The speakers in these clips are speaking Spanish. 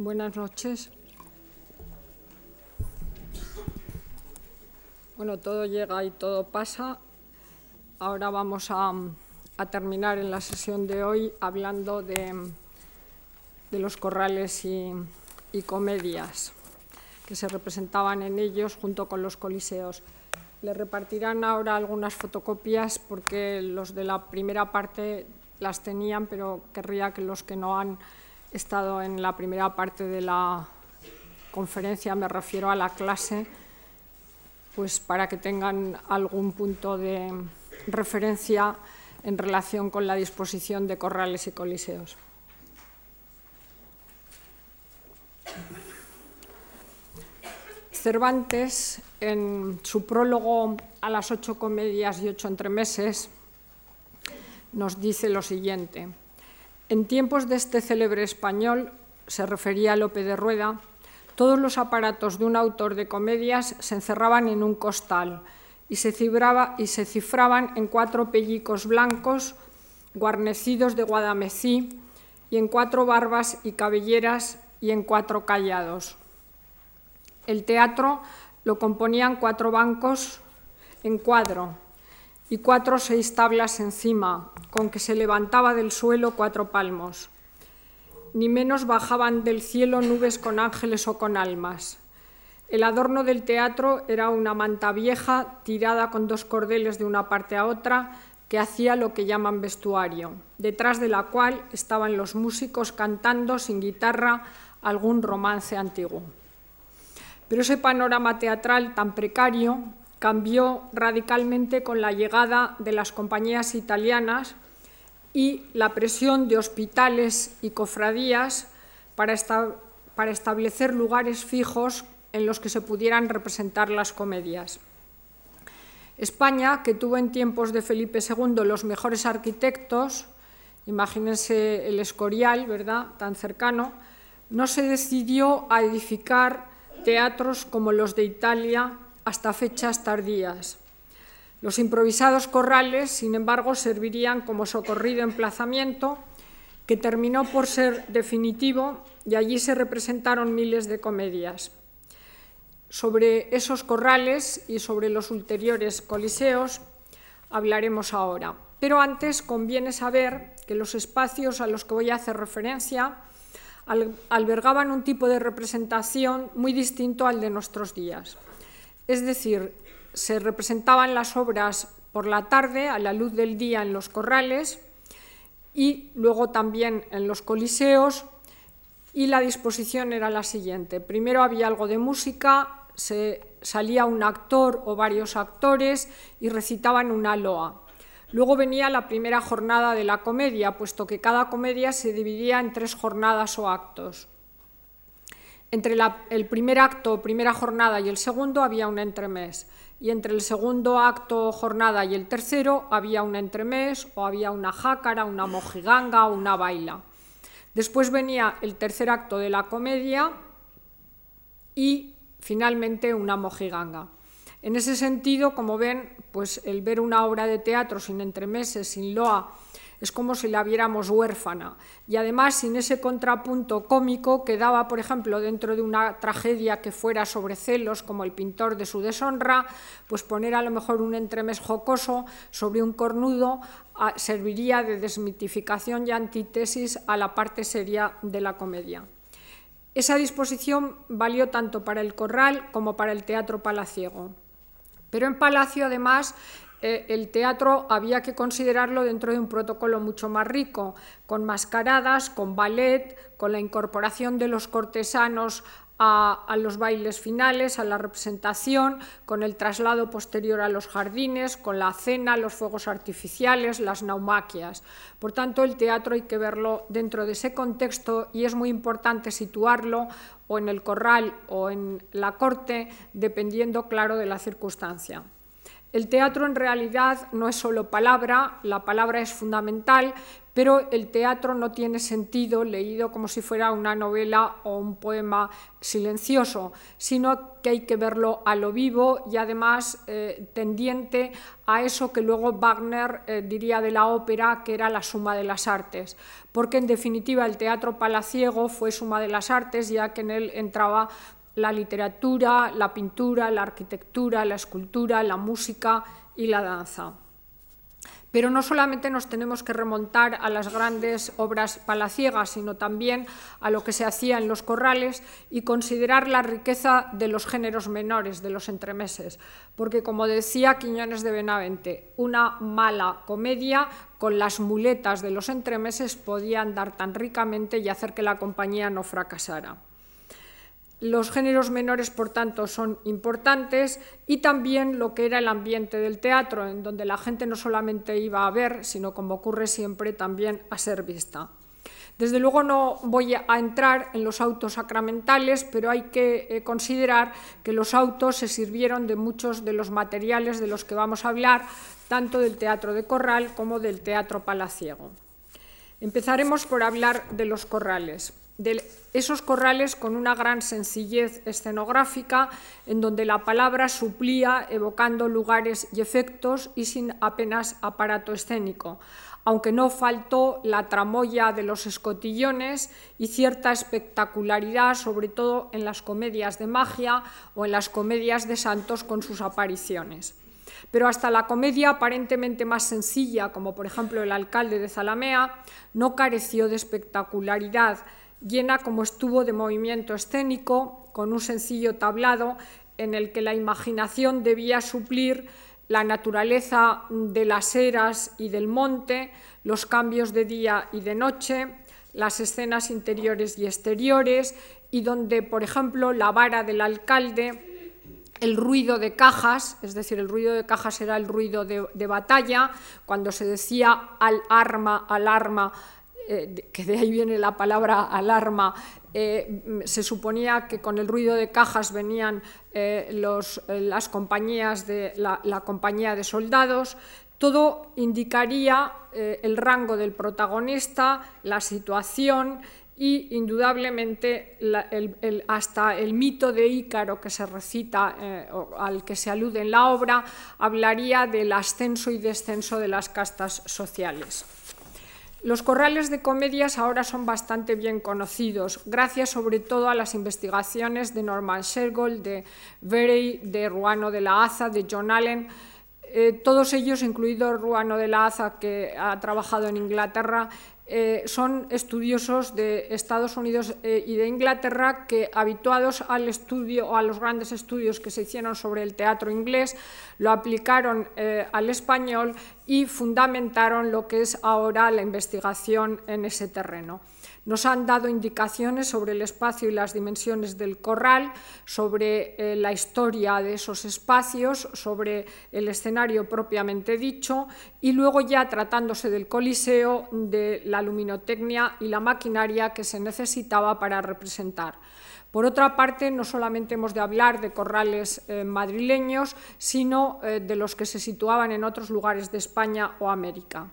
Buenas noches. Bueno, todo llega y todo pasa. Ahora vamos a, terminar en la sesión de hoy hablando de, los corrales y, y, comedias que se representaban en ellos junto con los coliseos. Le repartirán ahora algunas fotocopias porque los de la primera parte las tenían, pero querría que los que no han estado en la primera parte de la conferencia, me refiero a la clase, pues para que tengan algún punto de referencia en relación con la disposición de corrales y coliseos. Cervantes, en su prólogo a las ocho comedias y ocho entremeses, nos dice lo siguiente. En tiempos de este célebre español, se refería a Lope de Rueda, todos los aparatos de un autor de comedias se encerraban en un costal y se, cifraban en cuatro pellicos blancos guarnecidos de guadamecí y en cuatro barbas y cabelleras y en cuatro callados. El teatro lo componían cuatro bancos en cuadro y cuatro o seis tablas encima, con que se levantaba del suelo cuatro palmos. Ni menos bajaban del cielo nubes con ángeles o con almas. El adorno del teatro era una manta vieja tirada con dos cordeles de una parte a otra que hacía lo que llaman vestuario, detrás de la cual estaban los músicos cantando sin guitarra algún romance antiguo. Pero ese panorama teatral tan precario cambió radicalmente con la llegada de las compañías italianas y la presión de hospitales y cofradías para, establecer lugares fijos en los que se pudieran representar las comedias. España, que tuvo en tiempos de Felipe II los mejores arquitectos, imagínense el Escorial, ¿verdad?, tan cercano, no se decidió a edificar teatros como los de Italia hasta fechas tardías. Los improvisados corrales, sin embargo, servirían como socorrido emplazamiento que terminó por ser definitivo y allí se representaron miles de comedias. Sobre esos corrales y sobre los ulteriores coliseos hablaremos ahora. Pero antes conviene saber que los espacios a los que voy a hacer referencia albergaban un tipo de representación muy distinto al de nuestros días. Es decir, se representaban las obras por la tarde, a la luz del día en los corrales y luego también en los coliseos y la disposición era la siguiente. Primero había algo de música, se salía un actor o varios actores y recitaban una loa. Luego venía la primera jornada de la comedia, puesto que cada comedia se dividía en tres jornadas o actos. Entre el primer acto, primera jornada y el segundo había un entremés. Y entre el segundo acto, jornada y el tercero había un entremés o había una jácara, una mojiganga o una baila. Después venía el tercer acto de la comedia y finalmente una mojiganga. En ese sentido, como ven, pues el ver una obra de teatro sin entremeses, sin loa, es como si la viéramos huérfana. Y además, sin ese contrapunto cómico que daba, por ejemplo, dentro de una tragedia que fuera sobre celos, como el pintor de su deshonra, pues poner a lo mejor un entremés jocoso sobre un cornudo serviría de desmitificación y antítesis a la parte seria de la comedia. Esa disposición valió tanto para el corral como para el teatro palaciego. Pero en Palacio, además, eh, el teatro había que considerarlo dentro de un protocolo mucho más rico, con mascaradas, con ballet, con la incorporación de los cortesanos a, los bailes finales, a la representación, con el traslado posterior a los jardines, con la cena, los fuegos artificiales, las naumaquias. Por tanto, el teatro hay que verlo dentro de ese contexto y es muy importante situarlo o en el corral o en la corte, dependiendo, claro, de la circunstancia. El teatro en realidad no es solo palabra, la palabra es fundamental, pero el teatro no tiene sentido leído como si fuera una novela o un poema silencioso, sino que hay que verlo a lo vivo y además eh, tendiente a eso que luego Wagner eh, diría de la ópera, que era la suma de las artes, porque en definitiva el teatro palaciego fue suma de las artes, ya que en él entraba la literatura, la pintura, la arquitectura, la escultura, la música y la danza. Pero no solamente nos tenemos que remontar a las grandes obras palaciegas, sino también a lo que se hacía en los corrales y considerar la riqueza de los géneros menores, de los entremeses. Porque, como decía Quiñones de Benavente, una mala comedia con las muletas de los entremeses podía andar tan ricamente y hacer que la compañía no fracasara. Los géneros menores, por tanto, son importantes y también lo que era el ambiente del teatro, en donde la gente no solamente iba a ver, sino, como ocurre siempre, también a ser vista. Desde luego no voy a entrar en los autos sacramentales, pero hay que eh, considerar que los autos se sirvieron de muchos de los materiales de los que vamos a hablar, tanto del teatro de corral como del teatro palaciego. Empezaremos por hablar de los corrales de esos corrales con una gran sencillez escenográfica, en donde la palabra suplía evocando lugares y efectos y sin apenas aparato escénico, aunque no faltó la tramoya de los escotillones y cierta espectacularidad, sobre todo en las comedias de magia o en las comedias de santos con sus apariciones. Pero hasta la comedia aparentemente más sencilla, como por ejemplo El alcalde de Zalamea, no careció de espectacularidad, llena como estuvo de movimiento escénico, con un sencillo tablado en el que la imaginación debía suplir la naturaleza de las eras y del monte, los cambios de día y de noche, las escenas interiores y exteriores, y donde, por ejemplo, la vara del alcalde, el ruido de cajas, es decir, el ruido de cajas era el ruido de, batalla, cuando se decía al arma, al arma, eh, que de ahí viene la palabra alarma, eh, se suponía que con el ruido de cajas venían eh, las compañías de la, compañía de soldados. Todo indicaría el rango del protagonista, la situación y indudablemente hasta el mito de Ícaro que se recita, al que se alude en la obra, hablaría del ascenso y descenso de las castas sociales. Los corrales de comedias ahora son bastante bien conocidos, gracias sobre todo a las investigaciones de Norman Shergold, de Verey, de Ruano de la Aza, de John Allen, eh, todos ellos, incluido Ruano de la Aza, que ha trabajado en Inglaterra, eh, son estudiosos de Estados Unidos eh, y de Inglaterra que, habituados al estudio o a los grandes estudios que se hicieron sobre el teatro inglés, lo aplicaron eh, al español y fundamentaron lo que es ahora la investigación en ese terreno. Nos han dado indicaciones sobre el espacio y las dimensiones del corral, sobre eh, la historia de esos espacios, sobre el escenario propiamente dicho y luego ya tratándose del coliseo, de la luminotecnia y la maquinaria que se necesitaba para representar. Por otra parte, no solamente hemos de hablar de corrales eh, madrileños, sino eh, de los que se situaban en otros lugares de España o América.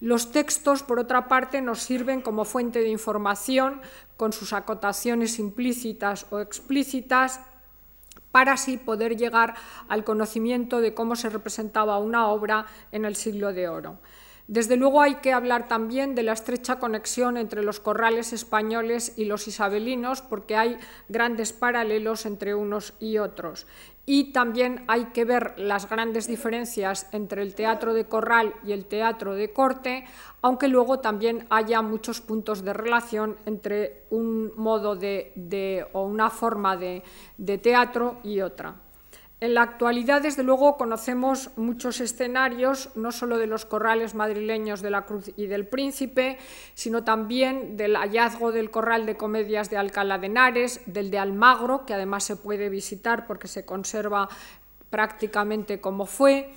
Los textos, por otra parte, nos sirven como fuente de información con sus acotaciones implícitas o explícitas para así poder llegar al conocimiento de cómo se representaba una obra en el siglo de oro. Desde luego hay que hablar también de la estrecha conexión entre los corrales españoles y los isabelinos, porque hay grandes paralelos entre unos y otros. Y también hay que ver las grandes diferencias entre el teatro de corral y el teatro de corte, aunque luego también haya muchos puntos de relación entre un modo de, o una forma de teatro y otra. En la actualidad, desde luego, conocemos muchos escenarios, no solo de los corrales madrileños de la Cruz y del Príncipe, sino también del hallazgo del corral de comedias de Alcalá de Henares, del de Almagro, que además se puede visitar porque se conserva prácticamente como fue,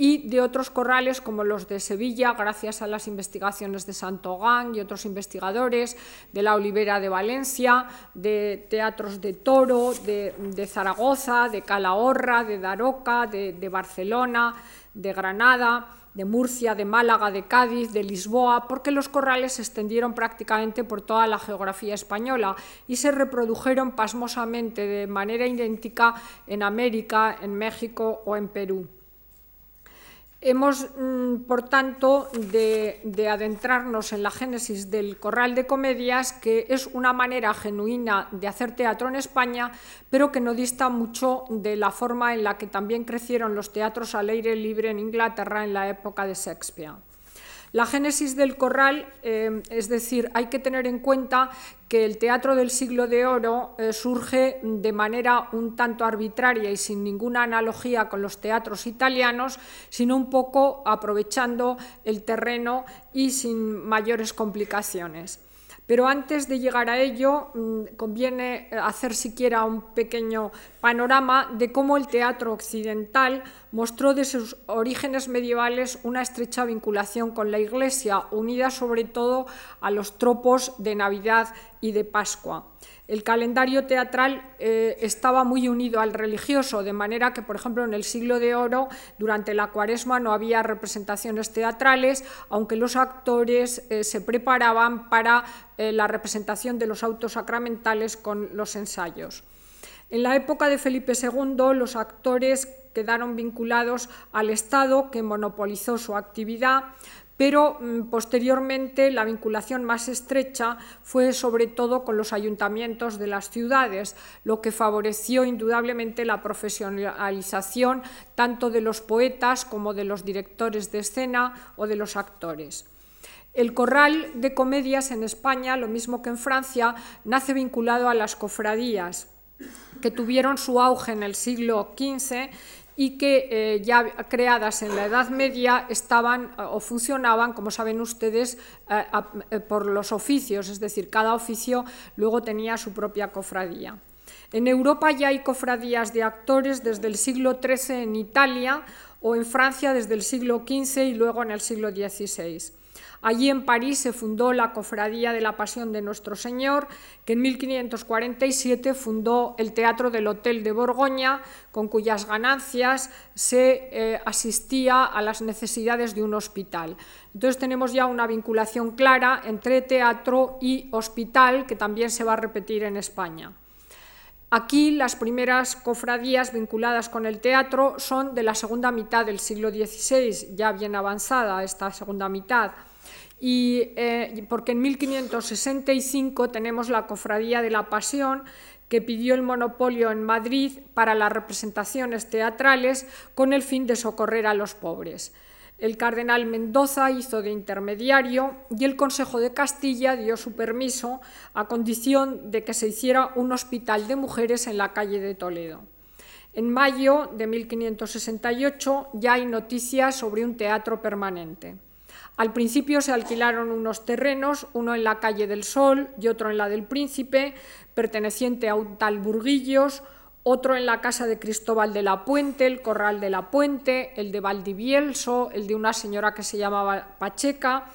y de otros corrales como los de Sevilla, gracias a las investigaciones de Santogán y otros investigadores, de la Olivera de Valencia, de teatros de Toro, de, Zaragoza, de Calahorra, de Daroca, de, Barcelona, de Granada, de Murcia, de Málaga, de Cádiz, de Lisboa, porque los corrales se extendieron prácticamente por toda la geografía española y se reprodujeron pasmosamente de manera idéntica en América, en México o en Perú. Hemos, mm, por tanto, de, adentrarnos en la génesis del corral de comedias, que es una manera genuina de hacer teatro en España, pero que no dista mucho de la forma en la que también crecieron los teatros al aire libre en Inglaterra en la época de Shakespeare. La génesis del corral, eh, es decir, hay que tener en cuenta que el teatro del siglo de oro eh, surge de manera un tanto arbitraria y sin ninguna analogía con los teatros italianos, sino un poco aprovechando el terreno y sin mayores complicaciones. Pero antes de llegar a ello, mm, conviene hacer siquiera un pequeño panorama de cómo el teatro occidental mostró de sus orígenes medievales una estrecha vinculación con la Iglesia, unida sobre todo a los tropos de Navidad y de Pascua. El calendario teatral eh, estaba muy unido al religioso, de manera que, por ejemplo, en el siglo de oro, durante la cuaresma no había representaciones teatrales, aunque los actores eh, se preparaban para eh, la representación de los autos sacramentales con los ensayos. En la época de Felipe II, los actores quedaron vinculados al Estado, que monopolizó su actividad, pero mm, posteriormente la vinculación más estrecha fue sobre todo con los ayuntamientos de las ciudades, lo que favoreció indudablemente la profesionalización tanto de los poetas como de los directores de escena o de los actores. El corral de comedias en España, lo mismo que en Francia, nace vinculado a las cofradías, que tuvieron su auge en el siglo XV y que eh, ya creadas en la Edad Media estaban eh, o funcionaban, como saben ustedes, eh, por los oficios, es decir, cada oficio luego tenía su propia cofradía. En Europa ya hay cofradías de actores desde el siglo XIII en Italia o en Francia desde el siglo XV y luego en el siglo XVI. Allí en París se fundó la Cofradía de la Pasión de Nuestro Señor, que en 1547 fundó el Teatro del Hotel de Borgoña, con cuyas ganancias se eh, asistía a las necesidades de un hospital. Entonces tenemos ya una vinculación clara entre teatro y hospital, que también se va a repetir en España. Aquí las primeras cofradías vinculadas con el teatro son de la segunda mitad del siglo XVI, ya bien avanzada esta segunda mitad y, eh, porque en 1565 tenemos la Cofradía de la Pasión, que pidió el monopolio en Madrid para las representaciones teatrales con el fin de socorrer a los pobres. El cardenal Mendoza hizo de intermediario y el Consejo de Castilla dio su permiso a condición de que se hiciera un hospital de mujeres en la calle de Toledo. En mayo de 1568 ya hay noticias sobre un teatro permanente. Al principio se alquilaron unos terrenos, uno en la calle del Sol y otro en la del Príncipe, perteneciente a un tal Burguillos, otro en la casa de Cristóbal de la Puente, el Corral de la Puente, el de Valdivielso, el de una señora que se llamaba Pacheca,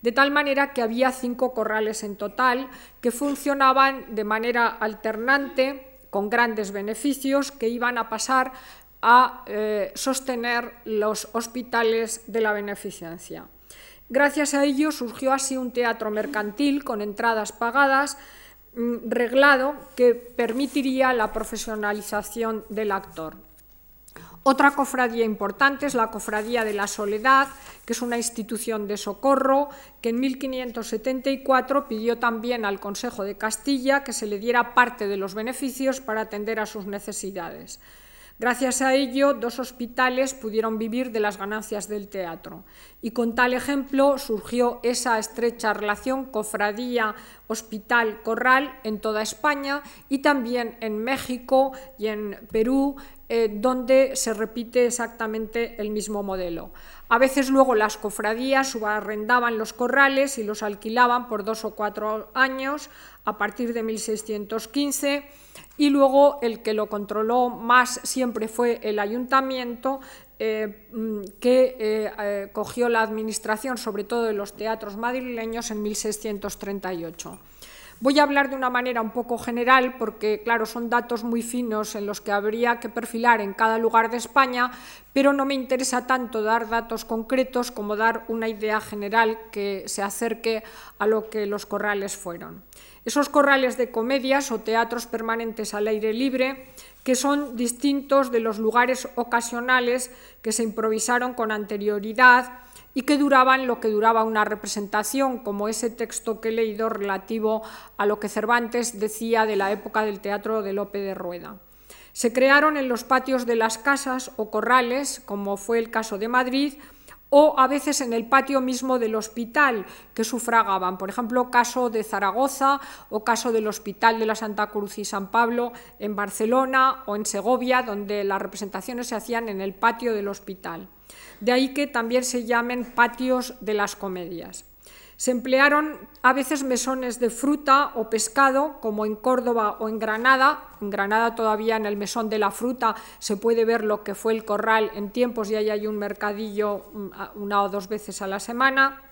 de tal manera que había cinco corrales en total que funcionaban de manera alternante, con grandes beneficios, que iban a pasar a eh, sostener los hospitales de la beneficencia. Gracias a ello surgió así un teatro mercantil con entradas pagadas, mm, reglado, que permitiría la profesionalización del actor. Otra cofradía importante es la Cofradía de la Soledad, que es una institución de socorro que en 1574 pidió también al Consejo de Castilla que se le diera parte de los beneficios para atender a sus necesidades. Gracias a ello, dos hospitales pudieron vivir de las ganancias del teatro. Y con tal ejemplo surgió esa estrecha relación cofradía-hospital-corral en toda España y también en México y en Perú, eh, donde se repite exactamente el mismo modelo. A veces luego las cofradías subarrendaban los corrales y los alquilaban por dos o cuatro años a partir de 1615 y luego el que lo controló más siempre fue el ayuntamiento eh, mm, que eh, eh, cogió la administración sobre todo de los teatros madrileños en 1638. Voy a hablar de una manera un poco general porque, claro, son datos muy finos en los que habría que perfilar en cada lugar de España, pero no me interesa tanto dar datos concretos como dar una idea general que se acerque a lo que los corrales fueron. Esos corrales de comedias o teatros permanentes al aire libre que son distintos de los lugares ocasionales que se improvisaron con anterioridad y que duraban lo que duraba una representación, como ese texto que he leído relativo a lo que Cervantes decía de la época del teatro de Lope de Rueda. Se crearon en los patios de las casas o corrales, como fue el caso de Madrid, o a veces en el patio mismo del hospital que sufragaban. Por ejemplo, caso de Zaragoza o caso del Hospital de la Santa Cruz y San Pablo en Barcelona o en Segovia, donde las representaciones se hacían en el patio del hospital. De ahí que también se llamen patios de las comedias. Se emplearon a veces mesones de fruta o pescado, como en Córdoba o en Granada. En Granada todavía en el mesón de la fruta se puede ver lo que fue el corral en tiempos y ahí hay un mercadillo mm, una o dos veces a la semana.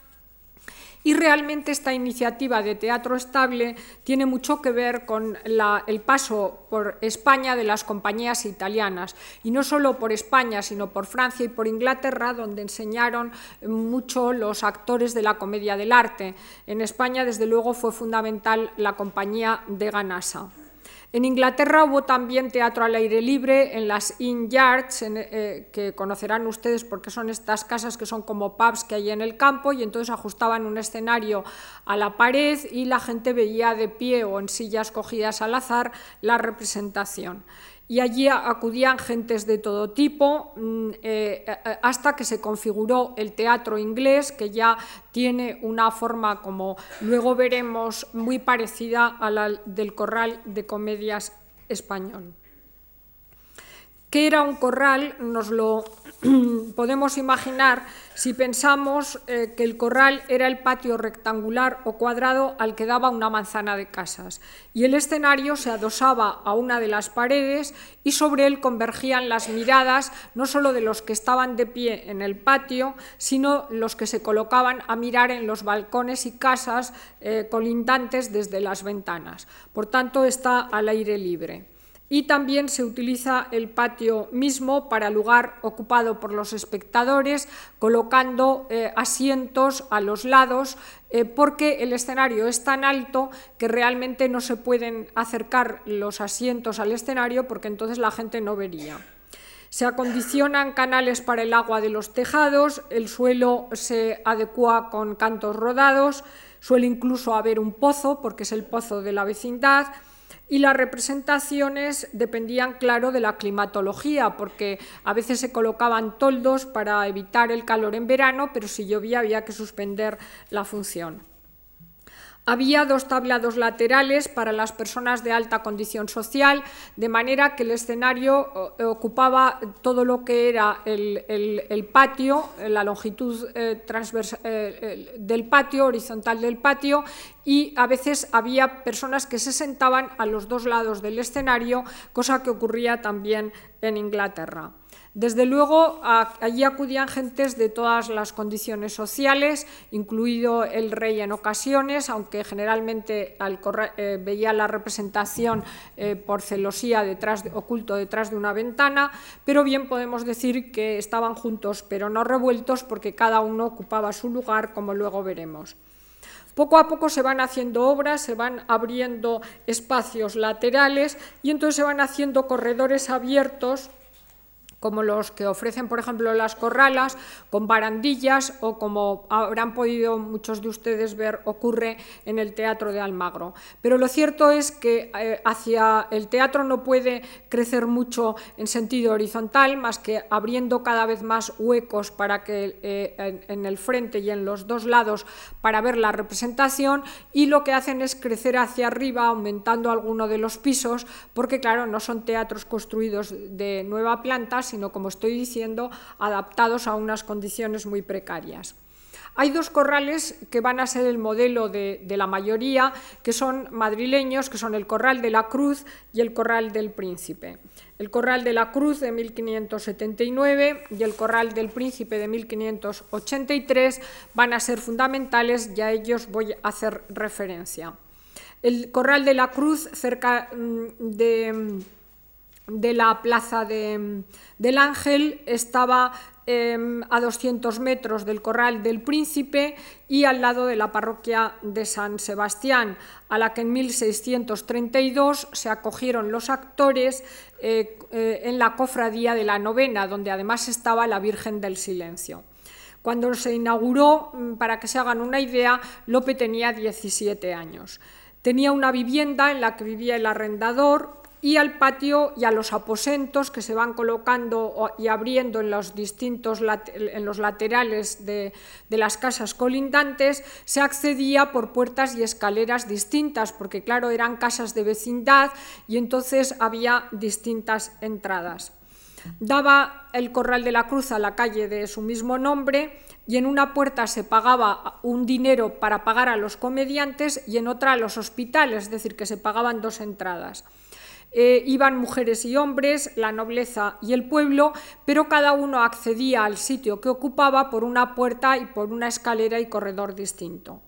Y realmente esta iniciativa de teatro estable tiene mucho que ver con el paso por España de las compañías italianas. Y no solo por España, sino por Francia y por Inglaterra, donde enseñaron mucho los actores de la comedia del arte. En España, desde luego, fue fundamental la compañía de Ganasa. En Inglaterra hubo también teatro al aire libre en las Inn Yards, eh, que conocerán ustedes porque son estas casas que son como pubs que hay en el campo y entonces ajustaban un escenario a la pared y la gente veía de pie o en sillas cogidas al azar la representación y allí acudían gentes de todo tipo mm, eh, eh, hasta que se configuró el teatro inglés, que ya tiene una forma, como luego veremos, muy parecida a la del corral de comedias español. ¿Qué era un corral? Nos lo podemos imaginar si pensamos eh, que el corral era el patio rectangular o cuadrado al que daba una manzana de casas y el escenario se adosaba a una de las paredes y sobre él convergían las miradas no solo de los que estaban de pie en el patio, sino los que se colocaban a mirar en los balcones y casas eh, colindantes desde las ventanas. Por tanto, está al aire libre y también se utiliza el patio mismo para lugar ocupado por los espectadores, colocando eh, asientos a los lados, eh, porque el escenario es tan alto que realmente no se pueden acercar los asientos al escenario porque entonces la gente no vería. Se acondicionan canales para el agua de los tejados, el suelo se adecua con cantos rodados, suele incluso haber un pozo porque es el pozo de la vecindad, y las representaciones dependían, claro, de la climatología, porque a veces se colocaban toldos para evitar el calor en verano, pero si llovía había que suspender la función. Había dos tablados laterales para las personas de alta condición social, de manera que el escenario eh, ocupaba todo lo que era el, patio, la longitud eh, eh, del patio, horizontal del patio, y a veces había personas que se sentaban a los dos lados del escenario, cosa que ocurría también en Inglaterra. Desde luego, allí acudían gentes de todas las condiciones sociales, incluido el rey en ocasiones, aunque generalmente eh, veía la representación eh, por celosía oculto detrás de una ventana, pero bien podemos decir que estaban juntos pero no revueltos porque cada uno ocupaba su lugar, como luego veremos. Poco a poco se van haciendo obras, se van abriendo espacios laterales y entonces se van haciendo corredores abiertos como los que ofrecen, por ejemplo, las corralas, con barandillas o como habrán podido muchos de ustedes ver, ocurre en el Teatro de Almagro. Pero lo cierto es que eh, hacia el teatro no puede crecer mucho en sentido horizontal, más que abriendo cada vez más huecos para que eh, en, el frente y en los dos lados para ver la representación y lo que hacen es crecer hacia arriba, aumentando alguno de los pisos, porque claro, no son teatros construidos de nueva planta, sino, como estoy diciendo, adaptados a unas condiciones muy precarias. Hay dos corrales que van a ser el modelo de, la mayoría, que son madrileños, que son el Corral de la Cruz y el Corral del Príncipe. El Corral de la Cruz de 1579 y el Corral del Príncipe de 1583 van a ser fundamentales y a ellos voy a hacer referencia. El Corral de la Cruz, cerca mm, de, de la plaza de, del Ángel, estaba em, a 200 metros del Corral del Príncipe y al lado de la parroquia de San Sebastián, a la que en 1632 se acogieron los actores eh, eh, en la cofradía de la novena, donde además estaba la Virgen del Silencio. Cuando se inauguró, mm, para que se hagan una idea, Lope tenía 17 años. Tenía una vivienda en la que vivía el arrendador y al patio y a los aposentos que se van colocando y abriendo en los distintos en los laterales de, de, las casas colindantes, se accedía por puertas y escaleras distintas, porque claro, eran casas de vecindad y entonces había distintas entradas. Daba el Corral de la Cruz a la calle de su mismo nombre y en una puerta se pagaba un dinero para pagar a los comediantes y en otra a los hospitales, es decir, que se pagaban dos entradas. Eh, iban mujeres y hombres, la nobleza y el pueblo, pero cada uno accedía al sitio que ocupaba por una puerta y por una escalera y corredor distinto.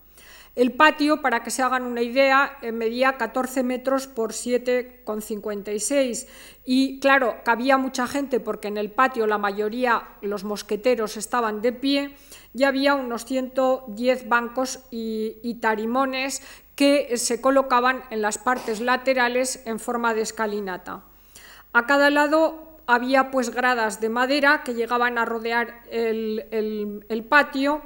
El patio, para que se hagan una idea, eh, medía 14 metros por 7,56 y claro, cabía mucha gente porque en el patio la mayoría, los mosqueteros, estaban de pie y había unos 110 bancos y, y tarimones que se colocaban en las partes laterales en forma de escalinata. A cada lado había pues gradas de madera que llegaban a rodear el, el patio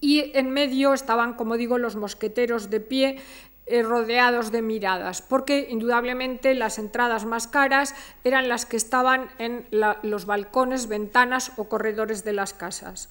y en medio estaban, como digo, los mosqueteros de pie eh, rodeados de miradas, porque indudablemente las entradas más caras eran las que estaban en los balcones, ventanas o corredores de las casas.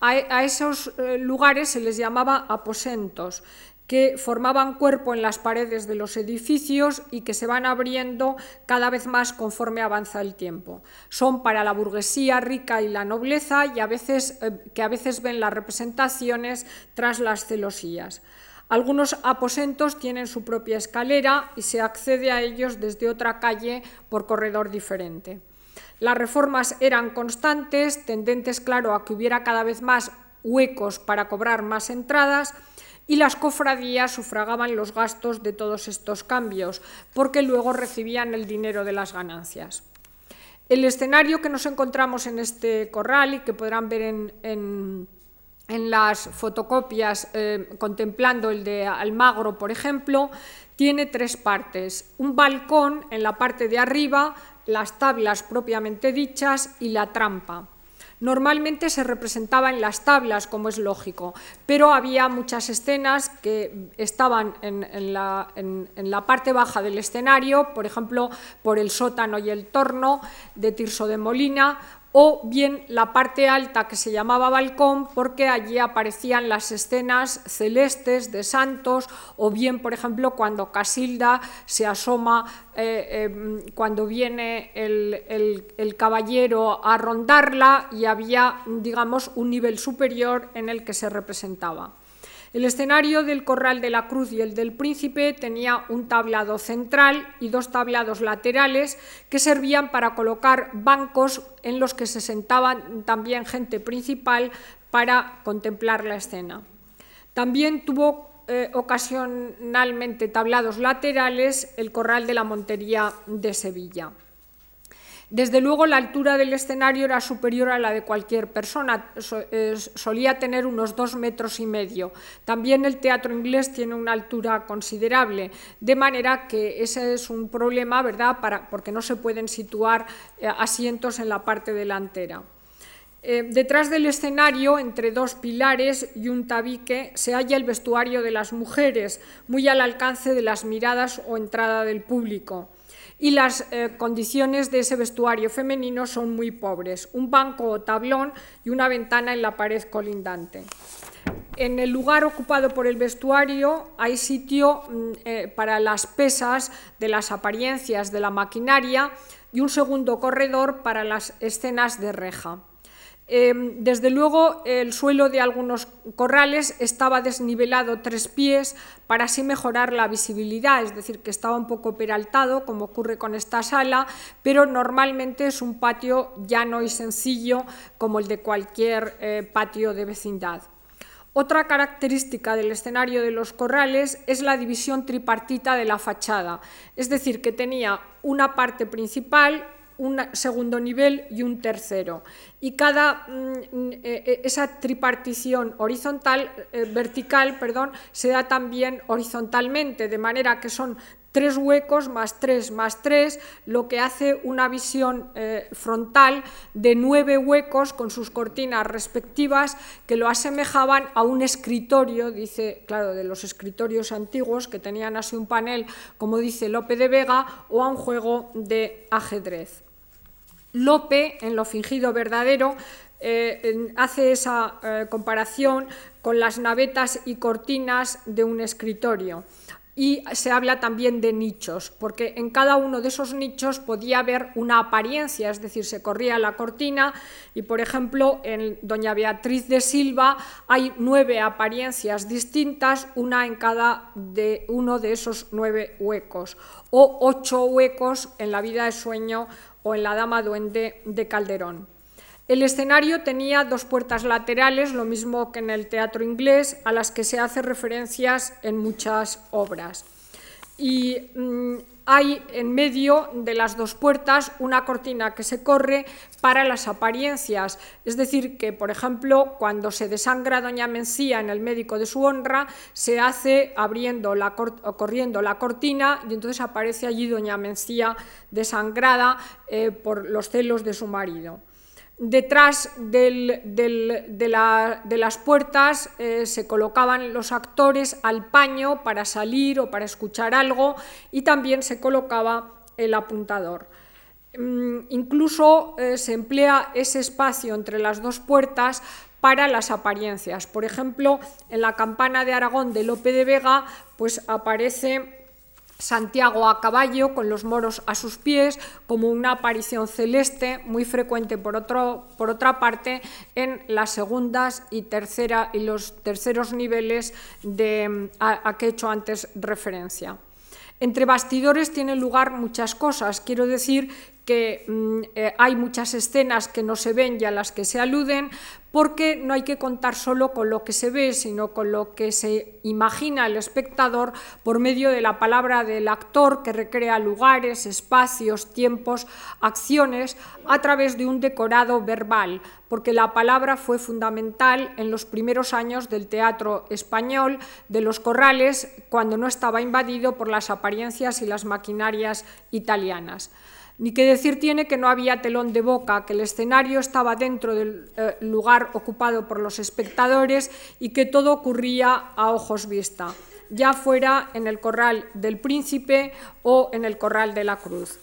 A, esos eh, lugares se les llamaba aposentos que formaban cuerpo en las paredes de los edificios y que se van abriendo cada vez más conforme avanza el tiempo. Son para la burguesía rica y la nobleza y a veces, eh, que a veces ven las representaciones tras las celosías. Algunos aposentos tienen su propia escalera y se accede a ellos desde otra calle por corredor diferente. Las reformas eran constantes, tendentes, claro, a que hubiera cada vez más huecos para cobrar más entradas, y las cofradías sufragaban los gastos de todos estos cambios, porque luego recibían el dinero de las ganancias. El escenario que nos encontramos en este corral y que podrán ver en, las fotocopias eh, contemplando el de Almagro, por ejemplo, tiene tres partes. Un balcón en la parte de arriba, las tablas propiamente dichas y la trampa. Normalmente se representaba en las tablas, como es lógico, pero había muchas escenas que estaban en, la, parte baja del escenario, por ejemplo, por el sótano y el torno de Tirso de Molina, o bien la parte alta que se llamaba balcón porque allí aparecían las escenas celestes de santos o bien, por ejemplo, cuando Casilda se asoma, eh, em, cuando viene el, el, caballero a rondarla y había, digamos, un nivel superior en el que se representaba. El escenario del Corral de la Cruz y el del Príncipe tenía un tablado central y dos tablados laterales que servían para colocar bancos en los que se sentaban también gente principal para contemplar la escena. También tuvo eh, ocasionalmente tablados laterales el Corral de la Montería de Sevilla. Desde luego la altura del escenario era superior a la de cualquier persona, eh, solía tener unos dos metros y medio. También el teatro inglés tiene una altura considerable, de manera que ese es un problema, ¿verdad?, porque no se pueden situar eh, asientos en la parte delantera. Eh, detrás del escenario, entre dos pilares y un tabique, se halla el vestuario de las mujeres, muy al alcance de las miradas o entrada del público y las eh, condiciones de ese vestuario femenino son muy pobres. Un banco o tablón y una ventana en la pared colindante. En el lugar ocupado por el vestuario hay sitio mm, eh, para las pesas de las apariencias de la maquinaria y un segundo corredor para las escenas de reja. Em, desde luego, el suelo de algunos corrales estaba desnivelado tres pies para así mejorar la visibilidad, es decir, que estaba un poco peraltado, como ocurre con esta sala, pero normalmente es un patio llano y sencillo, como el de cualquier eh, patio de vecindad. Otra característica del escenario de los corrales es la división tripartita de la fachada, es decir, que tenía una parte principal, un segundo nivel y un tercero. Y cada mm, eh, eh, esa tripartición horizontal, eh, vertical, perdón, se da también horizontalmente, de manera que son tres huecos más tres más tres, lo que hace una visión frontal de nueve huecos con sus cortinas respectivas que lo asemejaban a un escritorio, dice, claro, de los escritorios antiguos que tenían así un panel, como dice Lope de Vega, o a un juego de ajedrez. Lope, en lo fingido verdadero, eh, hace esa eh, comparación con las navetas y cortinas de un escritorio. Y se habla también de nichos, porque en cada uno de esos nichos podía haber una apariencia, es decir, se corría la cortina y, por ejemplo, en Doña Beatriz de Silva hay nueve apariencias distintas, una en cada de uno de esos nueve huecos, o ocho huecos en la vida de sueño o en La Dama Duende de Calderón. El escenario tenía dos puertas laterales, lo mismo que en el teatro inglés, a las que se hace referencias en muchas obras. Y mm, hay en medio de las dos puertas una cortina que se corre para las apariencias. Es decir, que, por ejemplo, cuando se desangra Doña Mencía en el médico de su honra, se hace abriendo la corriendo la cortina y entonces aparece allí Doña Mencía desangrada eh, por los celos de su marido. Detrás de, las puertas eh, se colocaban los actores al paño para salir o para escuchar algo y también se colocaba el apuntador. Mm, incluso eh, se emplea ese espacio entre las dos puertas para las apariencias. Por ejemplo, en la campana de Aragón de Lope de Vega, pues aparece Santiago a caballo, con los moros a sus pies, como una aparición celeste muy frecuente por, otro, por otra parte en las segundas y, tercera, y los terceros niveles de, a que he hecho antes referencia. Entre bastidores tienen lugar muchas cosas. Quiero decir que mm, eh, hay muchas escenas que no se ven y a las que se aluden, porque no hay que contar solo con lo que se ve, sino con lo que se imagina el espectador por medio de la palabra del actor que recrea lugares, espacios, tiempos, acciones a través de un decorado verbal, porque la palabra fue fundamental en los primeros años del teatro español, de los corrales, cuando no estaba invadido por las apariencias y las maquinarias italianas. Ni que decir tiene que no había telón de boca, que el escenario estaba dentro del eh, lugar ocupado por los espectadores y que todo ocurría a ojos vista, ya fuera en el corral del príncipe o en el corral de la cruz.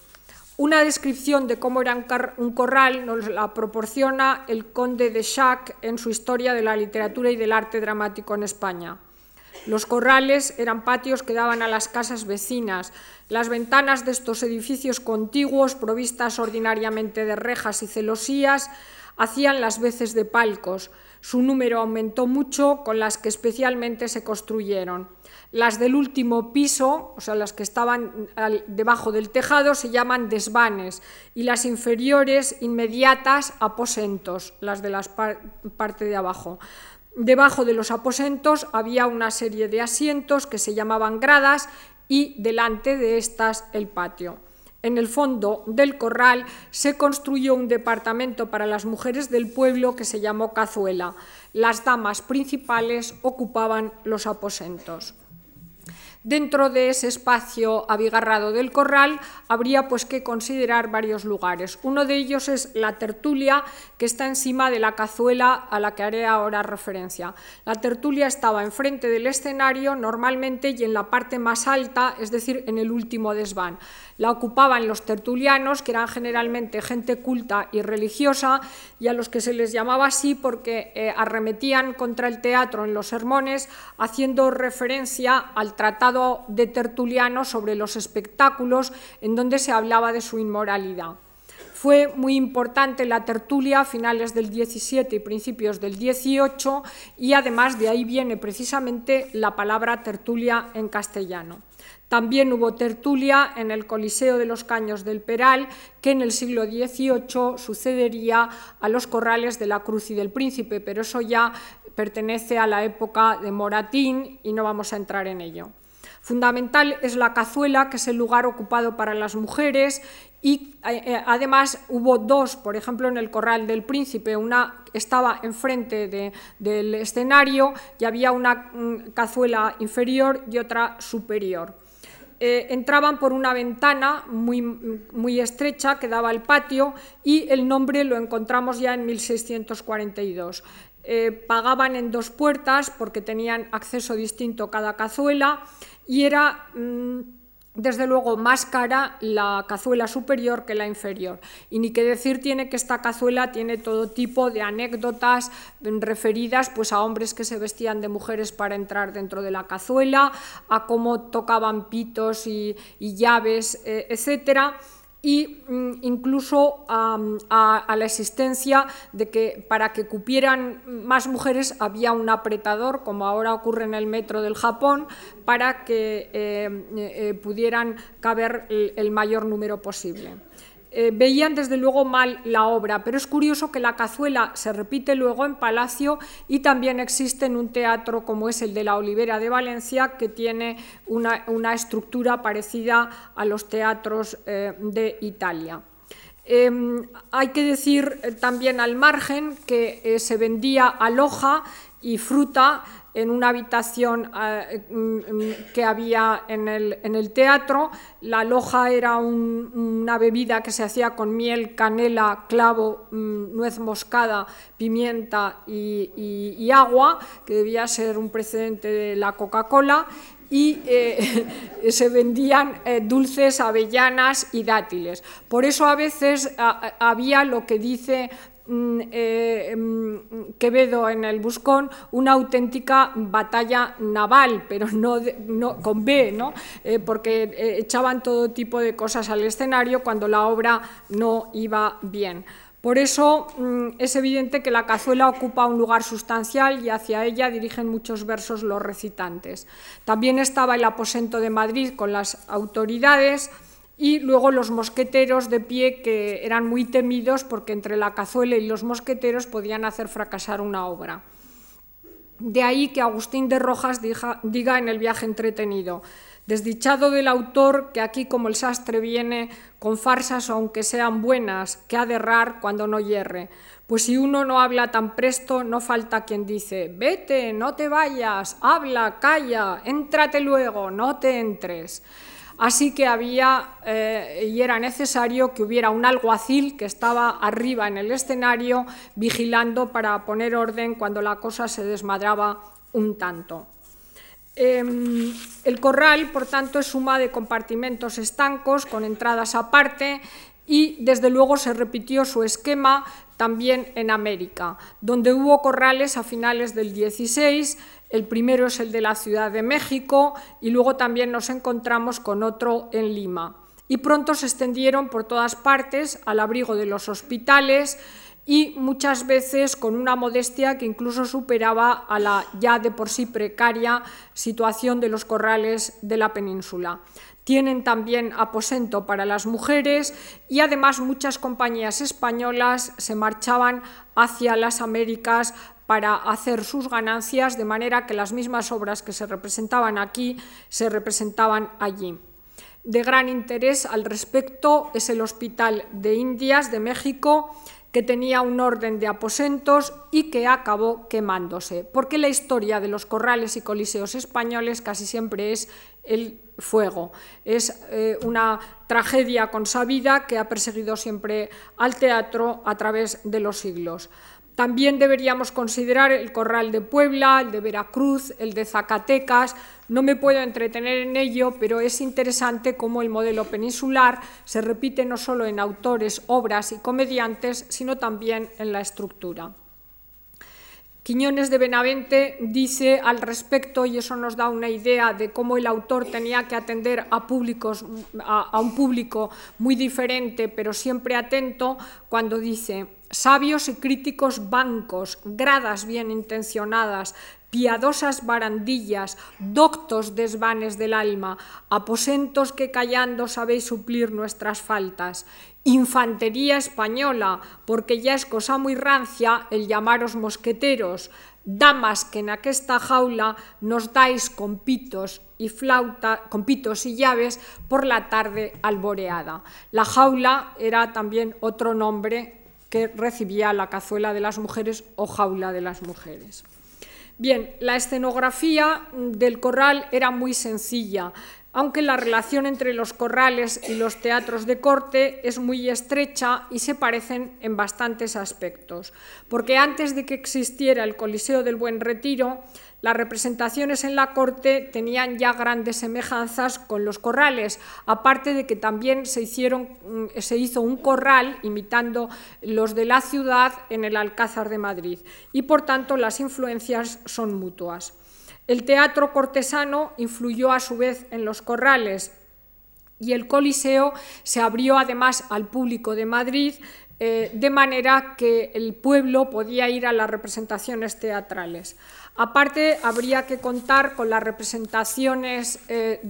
Una descripción de cómo era un corral nos la proporciona el conde de Chac en su Historia de la literatura y del arte dramático en España. Los corrales eran patios que daban a las casas vecinas. Las ventanas de estos edificios contiguos, provistas ordinariamente de rejas y celosías, hacían las veces de palcos. Su número aumentó mucho con las que especialmente se construyeron. Las del último piso, o sea, las que estaban debajo del tejado, se llaman desvanes y las inferiores inmediatas aposentos, las de la parte de abajo. Debajo de los aposentos había una serie de asientos que se llamaban gradas y delante de estas el patio. En el fondo del corral se construyó un departamento para las mujeres del pueblo que se llamó Cazuela. Las damas principales ocupaban los aposentos. Dentro de ese espacio abigarrado del corral habría pues que considerar varios lugares. Uno de ellos es la tertulia que está encima de la cazuela a la que haré ahora referencia. La tertulia estaba enfrente del escenario normalmente y en la parte más alta, es decir, en el último desván. La ocupaban los tertulianos, que eran generalmente gente culta y religiosa, y a los que se les llamaba así porque eh, arremetían contra el teatro en los sermones, haciendo referencia al tratado de Tertuliano sobre los espectáculos, en donde se hablaba de su inmoralidad. Fue muy importante la tertulia a finales del 17 y principios del 18 y además de ahí viene precisamente la palabra tertulia en castellano. También hubo tertulia en el Coliseo de los Caños del Peral, que en el siglo XVIII sucedería a los corrales de la Cruz y del Príncipe, pero eso ya pertenece a la época de Moratín y no vamos a entrar en ello. Fundamental es la cazuela, que es el lugar ocupado para las mujeres y eh, eh, además hubo dos, por ejemplo, en el Corral del Príncipe, una estaba enfrente del escenario y había una mm, cazuela inferior y otra superior. Eh, entraban por una ventana muy, muy, estrecha que daba al patio y el nombre lo encontramos ya en 1642. pagaban en dos puertas porque tenían acceso distinto cada cazuela y era mm, desde luego más cara la cazuela superior que la inferior. Y ni que decir tiene que esta cazuela tiene todo tipo de anécdotas referidas pues, a hombres que se vestían de mujeres para entrar dentro de la cazuela, a cómo tocaban pitos y, llaves, eh, etcétera y mm, incluso a, la existencia de que para que cupieran más mujeres había un apretador, como ahora ocurre en el metro del Japón, para que eh, eh, pudieran caber el mayor número posible. Eh, veían desde luego mal la obra, pero es curioso que la cazuela se repite luego en Palacio y también existe en un teatro como es el de la Olivera de Valencia, que tiene una, estructura parecida a los teatros eh, de Italia. Em, hay que decir eh, también al margen que se vendía aloja y fruta en una habitación eh, mm, que había en el, teatro. La loja era una bebida que se hacía con miel, canela, clavo, mm, nuez moscada, pimienta y, agua, que debía ser un precedente de la Coca-Cola y eh, se vendían eh, dulces, avellanas y dátiles. Por eso a veces había lo que dice Mm, eh, mm, Quevedo en el Buscón una auténtica batalla naval, pero no, con B, ¿no? Eh, porque eh, echaban todo tipo de cosas al escenario cuando la obra no iba bien. Por eso mm, es evidente que la cazuela ocupa un lugar sustancial y hacia ella dirigen muchos versos los recitantes. También estaba el aposento de Madrid con las autoridades, y luego los mosqueteros de pie que eran muy temidos porque entre la cazuela y los mosqueteros podían hacer fracasar una obra. De ahí que Agustín de Rojas diga, en el viaje entretenido, desdichado del autor que aquí como el sastre viene con farsas aunque sean buenas, que ha de errar cuando no hierre. Pues si uno no habla tan presto, no falta quien dice, vete, no te vayas, habla, calla, éntrate luego, no te entres. Así que había eh, y era necesario que hubiera un alguacil que estaba arriba en el escenario vigilando para poner orden cuando la cosa se desmadraba un tanto. Em, el corral, por tanto, es suma de compartimentos estancos con entradas aparte y desde luego se repitió su esquema también en América, donde hubo corrales a finales del 16 el primero es el de la Ciudad de México y luego también nos encontramos con otro en Lima. Y pronto se extendieron por todas partes al abrigo de los hospitales y muchas veces con una modestia que incluso superaba a la ya de por sí precaria situación de los corrales de la península. Tienen también aposento para las mujeres y además muchas compañías españolas se marchaban hacia las Américas para hacer sus ganancias, de manera que las mismas obras que se representaban aquí se representaban allí. De gran interés al respecto es el Hospital de Indias de México, que tenía un orden de aposentos y que acabó quemándose, porque la historia de los corrales y coliseos españoles casi siempre es el fuego. Es eh, una tragedia consabida que ha perseguido siempre al teatro a través de los siglos. También deberíamos considerar el Corral de Puebla, el de Veracruz, el de Zacatecas. No me puedo entretener en ello, pero es interesante cómo el modelo peninsular se repite no solo en autores, obras y comediantes, sino también en la estructura. Quiñones de Benavente dice al respecto, y eso nos da una idea de cómo el autor tenía que atender a, públicos, a un público muy diferente, pero siempre atento, cuando dice, sabios y críticos bancos, gradas bien intencionadas, piadosas barandillas, doctos desvanes del alma, aposentos que callando sabéis suplir nuestras faltas, infantería española, porque ya es cosa muy rancia el llamaros mosqueteros, damas que en aquesta jaula nos dais con pitos y flauta, y llaves por la tarde alboreada. La jaula era también otro nombre que recibía la cazuela de las mujeres o jaula de las mujeres. Bien, la escenografía del corral era muy sencilla aunque la relación entre los corrales y los teatros de corte es muy estrecha y se parecen en bastantes aspectos, porque antes de que existiera el Coliseo del Buen Retiro, las representaciones en la corte tenían ya grandes semejanzas con los corrales, aparte de que también se, mm, hizo un corral imitando los de la ciudad en el Alcázar de Madrid, y por tanto las influencias son mutuas. El teatro cortesano influyó a su vez en los corrales y el Coliseo se abrió además al público de Madrid eh, de manera que el pueblo podía ir a las representaciones teatrales. Aparte, habría que contar con las representaciones eh,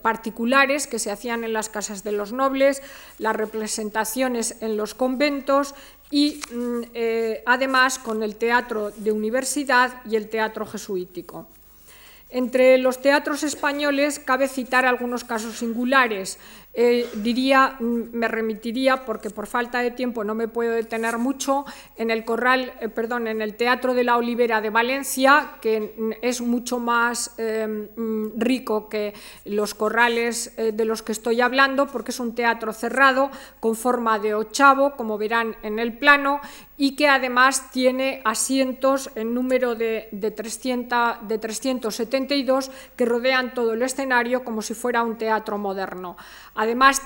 particulares que se hacían en las casas de los nobles, las representaciones en los conventos y mm, eh, además con el teatro de universidad y el teatro jesuítico. Entre los teatros españoles cabe citar algunos casos singulares. Eh, diría, mm, me remitiría, porque por falta de tiempo no me puedo detener mucho, en el corral, eh, perdón, en el Teatro de la Olivera de Valencia, que es mucho más em, mm, rico que los corrales eh, de los que estoy hablando, porque es un teatro cerrado con forma de ochavo, como verán en el plano, y que además tiene asientos en número de, de, 300, de 372 que rodean todo el escenario como si fuera un teatro moderno.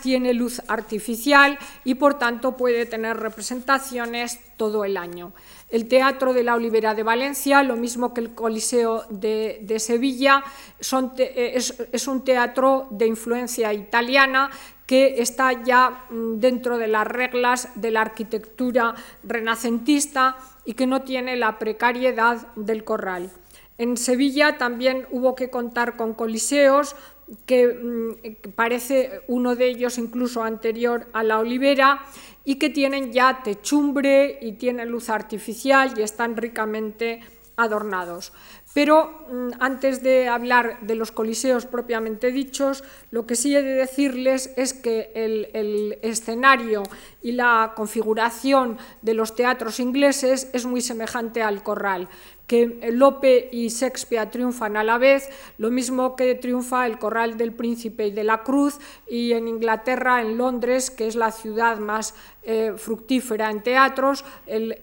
Tiene luz artificial y por tanto puede tener representaciones todo el año. El Teatro de la Olivera de Valencia, lo mismo que el Coliseo de, Sevilla, es un teatro de influencia italiana que está ya mm, dentro de las reglas de la arquitectura renacentista y que no tiene la precariedad del corral. En Sevilla también hubo que contar con coliseos, que mm, parece uno de ellos incluso anterior a la olivera, y que tienen ya techumbre y tienen luz artificial y están ricamente adornados. Pero mm, antes de hablar de los coliseos propiamente dichos, lo que sí he de decirles es que el, escenario y la configuración de los teatros ingleses es muy semejante al corral que Lope y Shakespeare triunfan a la vez, lo mismo que triunfa el Corral del Príncipe y de la Cruz, y en Inglaterra, en Londres, que es la ciudad más eh, fructífera en teatros, el,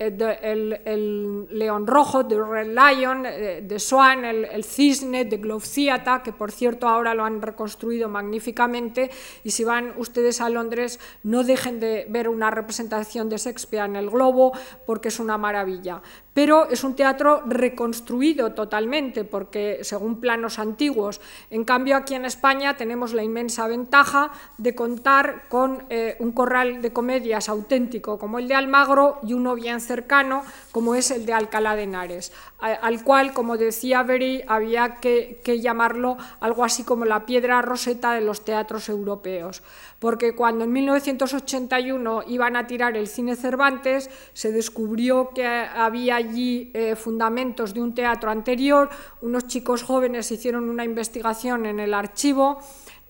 León Rojo, The Red Lion, eh, The Swan, el, Cisne, The Globe Theatre, que por cierto ahora lo han reconstruido magníficamente, y si van ustedes a Londres no dejen de ver una representación de Shakespeare en el Globo, porque es una maravilla. Pero es un teatro reconstruido totalmente, porque según planos antiguos. En cambio, aquí en España tenemos la inmensa ventaja de contar con eh, un corral de comedias auténtico como el de Almagro y uno bien cercano como es el de Alcalá de Henares, al cual, como decía Beri, había que, llamarlo algo así como la piedra roseta de los teatros europeos, porque cuando en 1981 iban a tirar el cine Cervantes, se descubrió que había allí eh, fundamentos de un teatro anterior, unos chicos jóvenes hicieron una investigación en el archivo,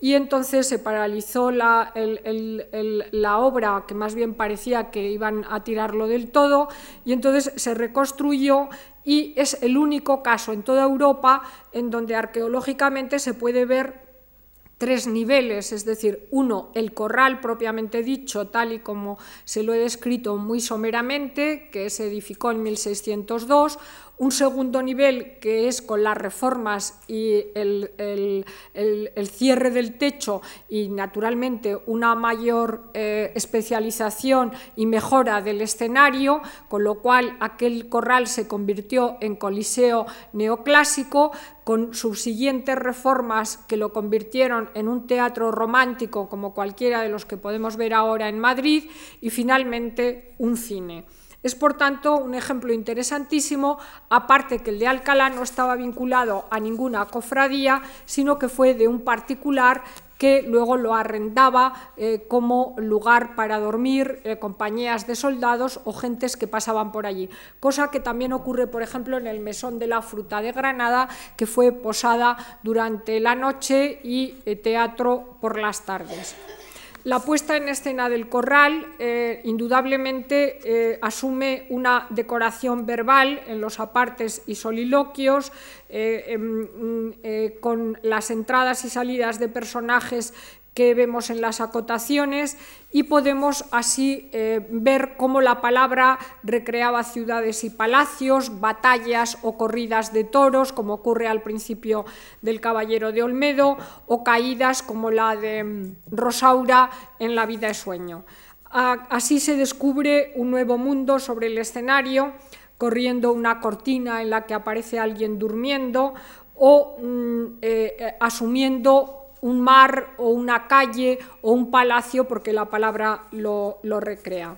y entonces se paralizó la, la, obra, que más bien parecía que iban a tirarlo del todo, y entonces se reconstruyó y es el único caso en toda Europa en donde arqueológicamente se puede ver tres niveles, es decir, uno, el corral propiamente dicho, tal y como se lo he descrito muy someramente, que se edificó en 1602, un segundo nivel que es con las reformas y el, cierre del techo y naturalmente una mayor eh, especialización y mejora del escenario, con lo cual aquel corral se convirtió en coliseo neoclásico con subsiguientes reformas que lo convirtieron en un teatro romántico como cualquiera de los que podemos ver ahora en Madrid y finalmente un cine. Es, por tanto, un ejemplo interesantísimo, aparte que el de Alcalá no estaba vinculado a ninguna cofradía, sino que fue de un particular que luego lo arrendaba eh, como lugar para dormir eh, compañías de soldados o gentes que pasaban por allí. Cosa que también ocurre, por ejemplo, en el Mesón de la Fruta de Granada, que fue posada durante la noche y eh, teatro por las tardes. La puesta en escena del corral eh, indudablemente eh, asume una decoración verbal en los apartes y soliloquios, eh, em, mm, con las entradas y salidas de personajes que vemos en las acotaciones y podemos así eh, ver cómo la palabra recreaba ciudades y palacios, batallas o corridas de toros, como ocurre al principio del Caballero de Olmedo, o caídas como la de mm, Rosaura en La vida de sueño. Así se descubre un nuevo mundo sobre el escenario, corriendo una cortina en la que aparece alguien durmiendo o mm, eh, eh, asumiendo un mar o una calle o un palacio, porque la palabra lo, recrea.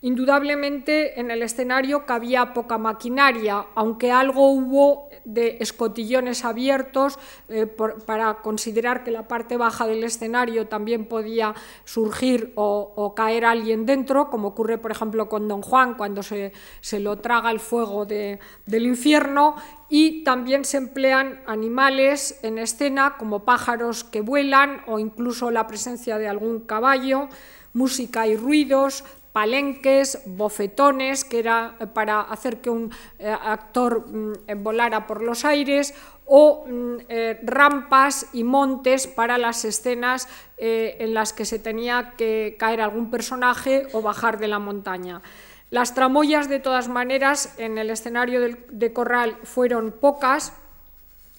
Indudablemente en el escenario cabía poca maquinaria, aunque algo hubo de escotillones abiertos eh, para considerar que la parte baja del escenario también podía surgir o, caer alguien dentro, como ocurre por ejemplo con Don Juan cuando se, lo traga el fuego del infierno, y también se emplean animales en escena como pájaros que vuelan o incluso la presencia de algún caballo, música y ruidos, palenques, bofetones, que era eh, para hacer que un eh, actor mm, eh, volara por los aires, o mm, rampas y montes para las escenas en las que se tenía que caer algún personaje o bajar de la montaña. Las tramoyas, de todas maneras, en el escenario de Corral fueron pocas,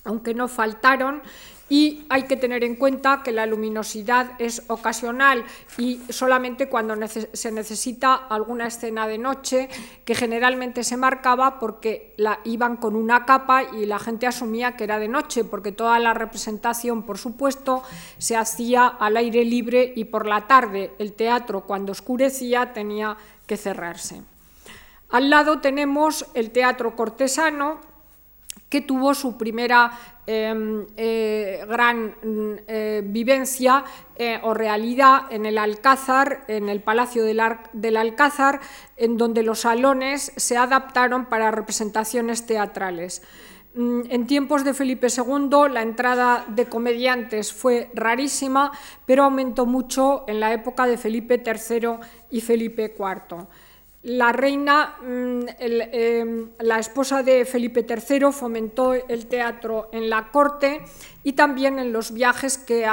aunque no faltaron, y hay que tener en cuenta que la luminosidad es ocasional y solamente cuando se necesita alguna escena de noche que generalmente se marcaba porque la iban con una capa y la gente asumía que era de noche porque toda la representación por supuesto se hacía al aire libre y por la tarde el teatro cuando oscurecía tenía que cerrarse. Al lado tenemos el teatro cortesano que tuvo su primera em, eh, gran eh, vivencia eh, o realidad en el Alcázar, en el Palacio del, del, Alcázar, en donde los salones se adaptaron para representaciones teatrales. Mm, en tiempos de Felipe II la entrada de comediantes fue rarísima, pero aumentó mucho en la época de Felipe III y Felipe IV. La reina, mm, em, la esposa de Felipe III, fomentó el teatro en la corte y también en los viajes que,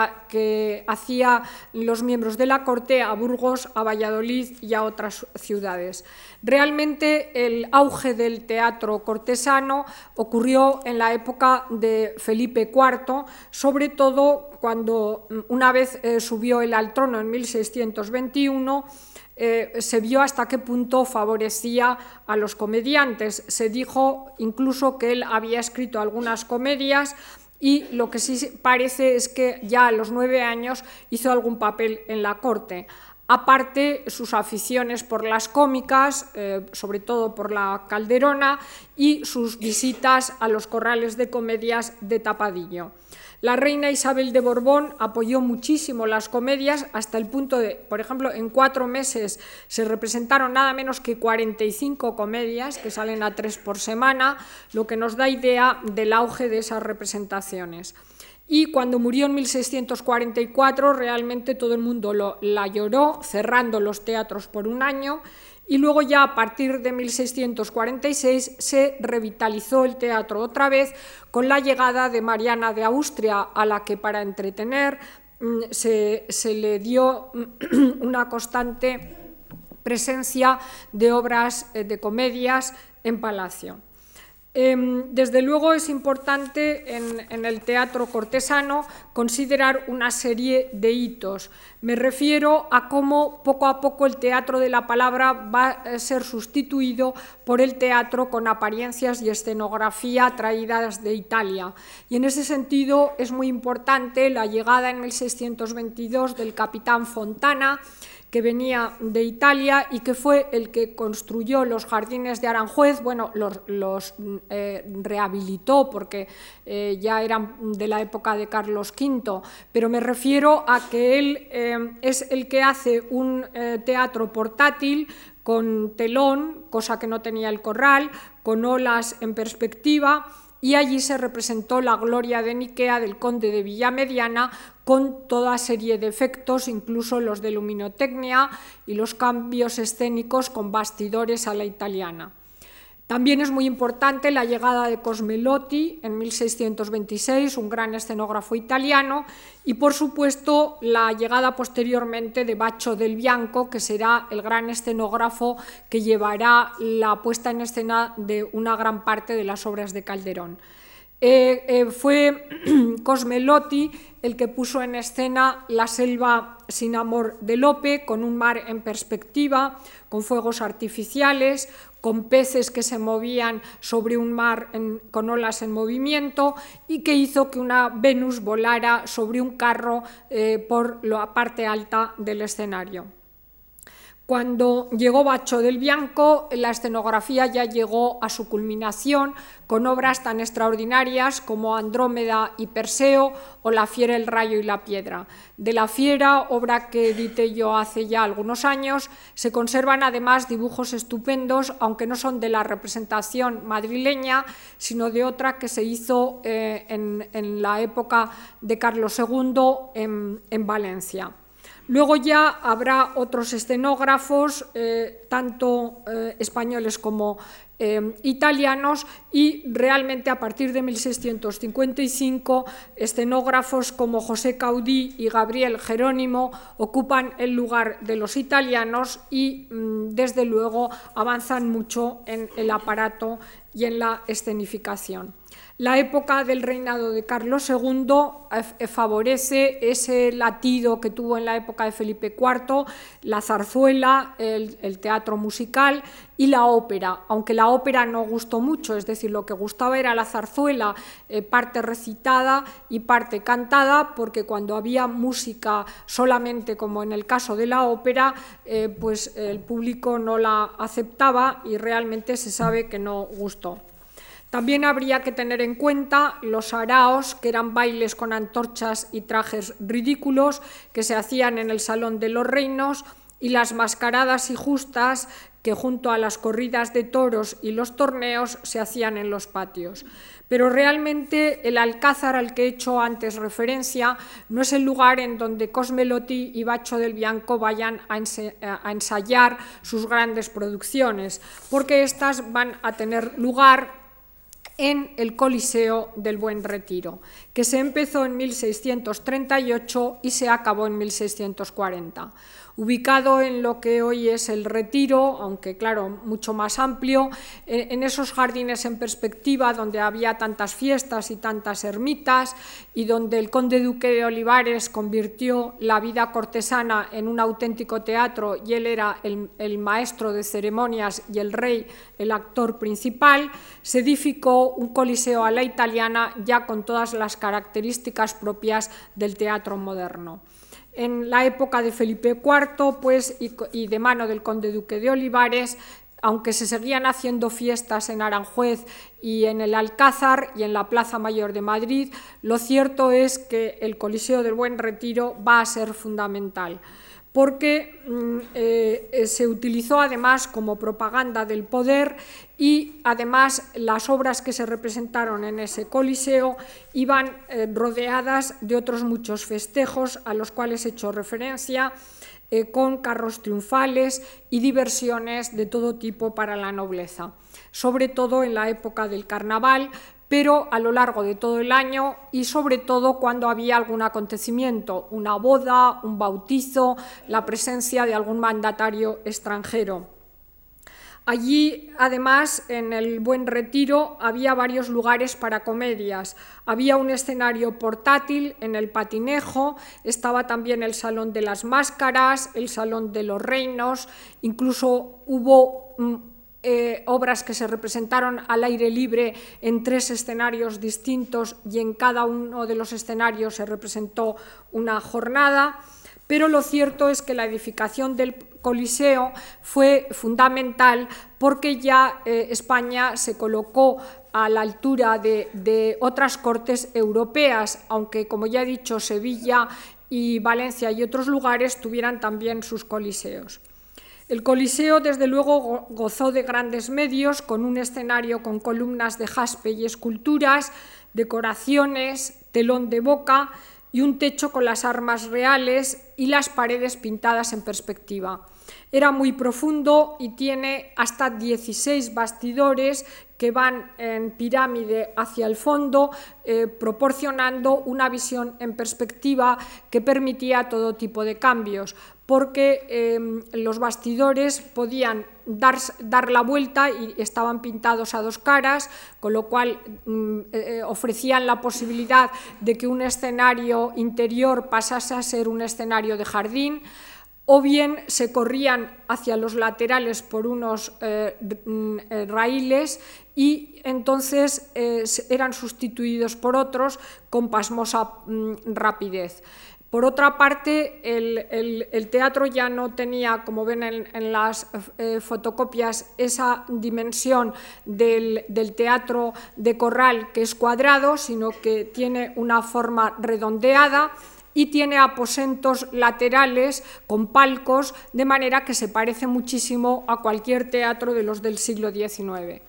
hacían los miembros de la corte a Burgos, a Valladolid y a otras ciudades. Realmente el auge del teatro cortesano ocurrió en la época de Felipe IV, sobre todo cuando mm, una vez eh, subió él al trono en 1621, eh, se vio hasta qué punto favorecía a los comediantes. Se dijo incluso que él había escrito algunas comedias y lo que sí parece es que ya a los nueve años hizo algún papel en la corte. Aparte, sus aficiones por las cómicas, eh, sobre todo por la calderona, y sus visitas a los corrales de comedias de Tapadillo. La reina Isabel de Borbón apoyó muchísimo las comedias hasta el punto de, por ejemplo, en cuatro meses se representaron nada menos que 45 comedias que salen a tres por semana, lo que nos da idea del auge de esas representaciones. Y cuando murió en 1644, realmente todo el mundo la lloró, cerrando los teatros por un año y luego ya a partir de 1646 se revitalizó el teatro otra vez con la llegada de Mariana de Austria, a la que para entretener mm, se, le dio una constante presencia de obras eh, de comedias en palacio. Em, desde luego es importante en, el teatro cortesano considerar una serie de hitos. Me refiero a cómo poco a poco el teatro de la palabra va a ser sustituido por el teatro con apariencias y escenografía traídas de Italia. Y en ese sentido es muy importante la llegada en 1622 del capitán Fontana, que venía de Italia y que fue el que construyó los jardines de Aranjuez, bueno, los, eh, rehabilitó porque eh, ya eran de la época de Carlos V, pero me refiero a que él eh, es el que hace un teatro portátil con telón, cosa que no tenía el corral, con olas en perspectiva, y allí se representó la gloria de Niquea del conde de Villamediana con toda serie de efectos, incluso los de luminotecnia y los cambios escénicos con bastidores a la italiana. También es muy importante la llegada de Cosmelotti en 1626, un gran escenógrafo italiano, y por supuesto la llegada posteriormente de Baccio del Bianco, que será el gran escenógrafo que llevará la puesta en escena de una gran parte de las obras de Calderón. Eh, eh, fue Cosmelotti el que puso en escena la selva sin amor de Lope, con un mar en perspectiva, con fuegos artificiales, con peces que se movían sobre un mar con olas en movimiento y que hizo que una Venus volara sobre un carro eh, por la parte alta del escenario. Cuando llegó Bacho del Bianco, la escenografía ya llegó a su culminación con obras tan extraordinarias como Andrómeda y Perseo o La fiera, el rayo y la piedra. De La fiera, obra que edité yo hace ya algunos años, se conservan además dibujos estupendos, aunque no son de la representación madrileña, sino de otra que se hizo eh, en, la época de Carlos II en Valencia. Luego ya habrá otros escenógrafos, eh, tanto eh, españoles como eh, italianos, y realmente a partir de 1655 escenógrafos como José Caudí y Gabriel Jerónimo ocupan el lugar de los italianos y mm, desde luego avanzan mucho en el aparato y en la escenificación. La época del reinado de Carlos II eh, favorece ese latido que tuvo en la época de Felipe IV, la zarzuela, el, teatro musical y la ópera, aunque la ópera no gustó mucho, es decir, lo que gustaba era la zarzuela, eh, parte recitada y parte cantada, porque cuando había música solamente, como en el caso de la ópera, eh, pues el público no la aceptaba y realmente se sabe que no gustó. También habría que tener en cuenta los araos, que eran bailes con antorchas y trajes ridículos que se hacían en el Salón de los Reinos, y las mascaradas y justas que junto a las corridas de toros y los torneos se hacían en los patios. Pero realmente el alcázar al que he hecho antes referencia no es el lugar en donde Cosmelotti y Bacho del Bianco vayan a ensayar sus grandes producciones, porque estas van a tener lugar en el Coliseo del Buen Retiro, que se empezó en 1638 y se acabó en 1640 ubicado en lo que hoy es el Retiro, aunque claro, mucho más amplio, en esos jardines en perspectiva donde había tantas fiestas y tantas ermitas y donde el conde duque de Olivares convirtió la vida cortesana en un auténtico teatro y él era el, el maestro de ceremonias y el rey el actor principal, se edificó un coliseo a la italiana ya con todas las características propias del teatro moderno en la época de Felipe IV pues, y, de mano del conde duque de Olivares, aunque se seguían haciendo fiestas en Aranjuez y en el Alcázar y en la Plaza Mayor de Madrid, lo cierto es que el Coliseo del Buen Retiro va a ser fundamental porque mm, eh, eh, se utilizó además como propaganda del poder y además las obras que se representaron en ese coliseo iban eh, rodeadas de otros muchos festejos a los cuales he hecho referencia, con carros triunfales y diversiones de todo tipo para la nobleza, sobre todo en la época del carnaval, pero a lo largo de todo el año y sobre todo cuando había algún acontecimiento, una boda, un bautizo, la presencia de algún mandatario extranjero. Allí, además, en el Buen Retiro, había varios lugares para comedias. Había un escenario portátil en el patinejo, estaba también el Salón de las Máscaras, el Salón de los Reinos, incluso hubo eh, obras que se representaron al aire libre en tres escenarios distintos y en cada uno de los escenarios se representó una jornada pero lo cierto es que la edificación del Coliseo fue fundamental porque ya eh, España se colocó a la altura de, de, otras cortes europeas, aunque como ya he dicho, Sevilla y Valencia y otros lugares tuvieran también sus coliseos. El Coliseo, desde luego, gozó de grandes medios, con un escenario con columnas de jaspe y esculturas, decoraciones, telón de boca y un techo con las armas reales y las paredes pintadas en perspectiva. Era muy profundo y tiene hasta 16 bastidores que van en pirámide hacia el fondo, eh, proporcionando una visión en perspectiva que permitía todo tipo de cambios, porque em, los bastidores podían dar, dar, la vuelta y estaban pintados a dos caras, con lo cual mm, eh, eh, ofrecían la posibilidad de que un escenario interior pasase a ser un escenario de jardín o bien se corrían hacia los laterales por unos eh, mm, raíles y entonces eran sustituidos por otros con pasmosa mm, rapidez. Por otra parte, el, teatro ya no tenía, como ven en, las fotocopias, esa dimensión del, del, teatro de corral que es cuadrado, sino que tiene una forma redondeada y tiene aposentos laterales con palcos, de manera que se parece muchísimo a cualquier teatro de los del siglo XIX.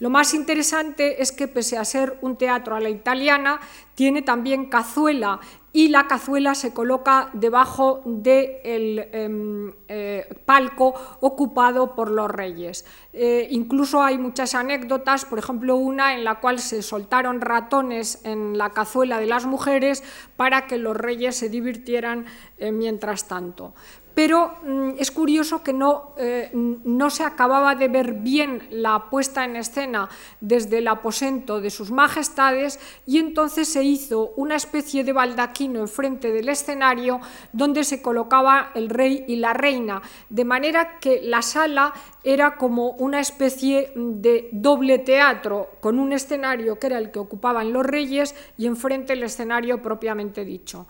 Lo más interesante es que, pese a ser un teatro a la italiana, tiene también cazuela y la cazuela se coloca debajo del em, eh, palco ocupado por los reyes. Eh, incluso hay muchas anécdotas, por ejemplo una en la cual se soltaron ratones en la cazuela de las mujeres para que los reyes se divirtieran eh, mientras tanto pero mm, es curioso que no, eh, no, se acababa de ver bien la puesta en escena desde el aposento de sus majestades y entonces se hizo una especie de baldaquino enfrente del escenario donde se colocaba el rey y la reina, de manera que la sala era como una especie de doble teatro con un escenario que era el que ocupaban los reyes y enfrente el escenario propiamente dicho.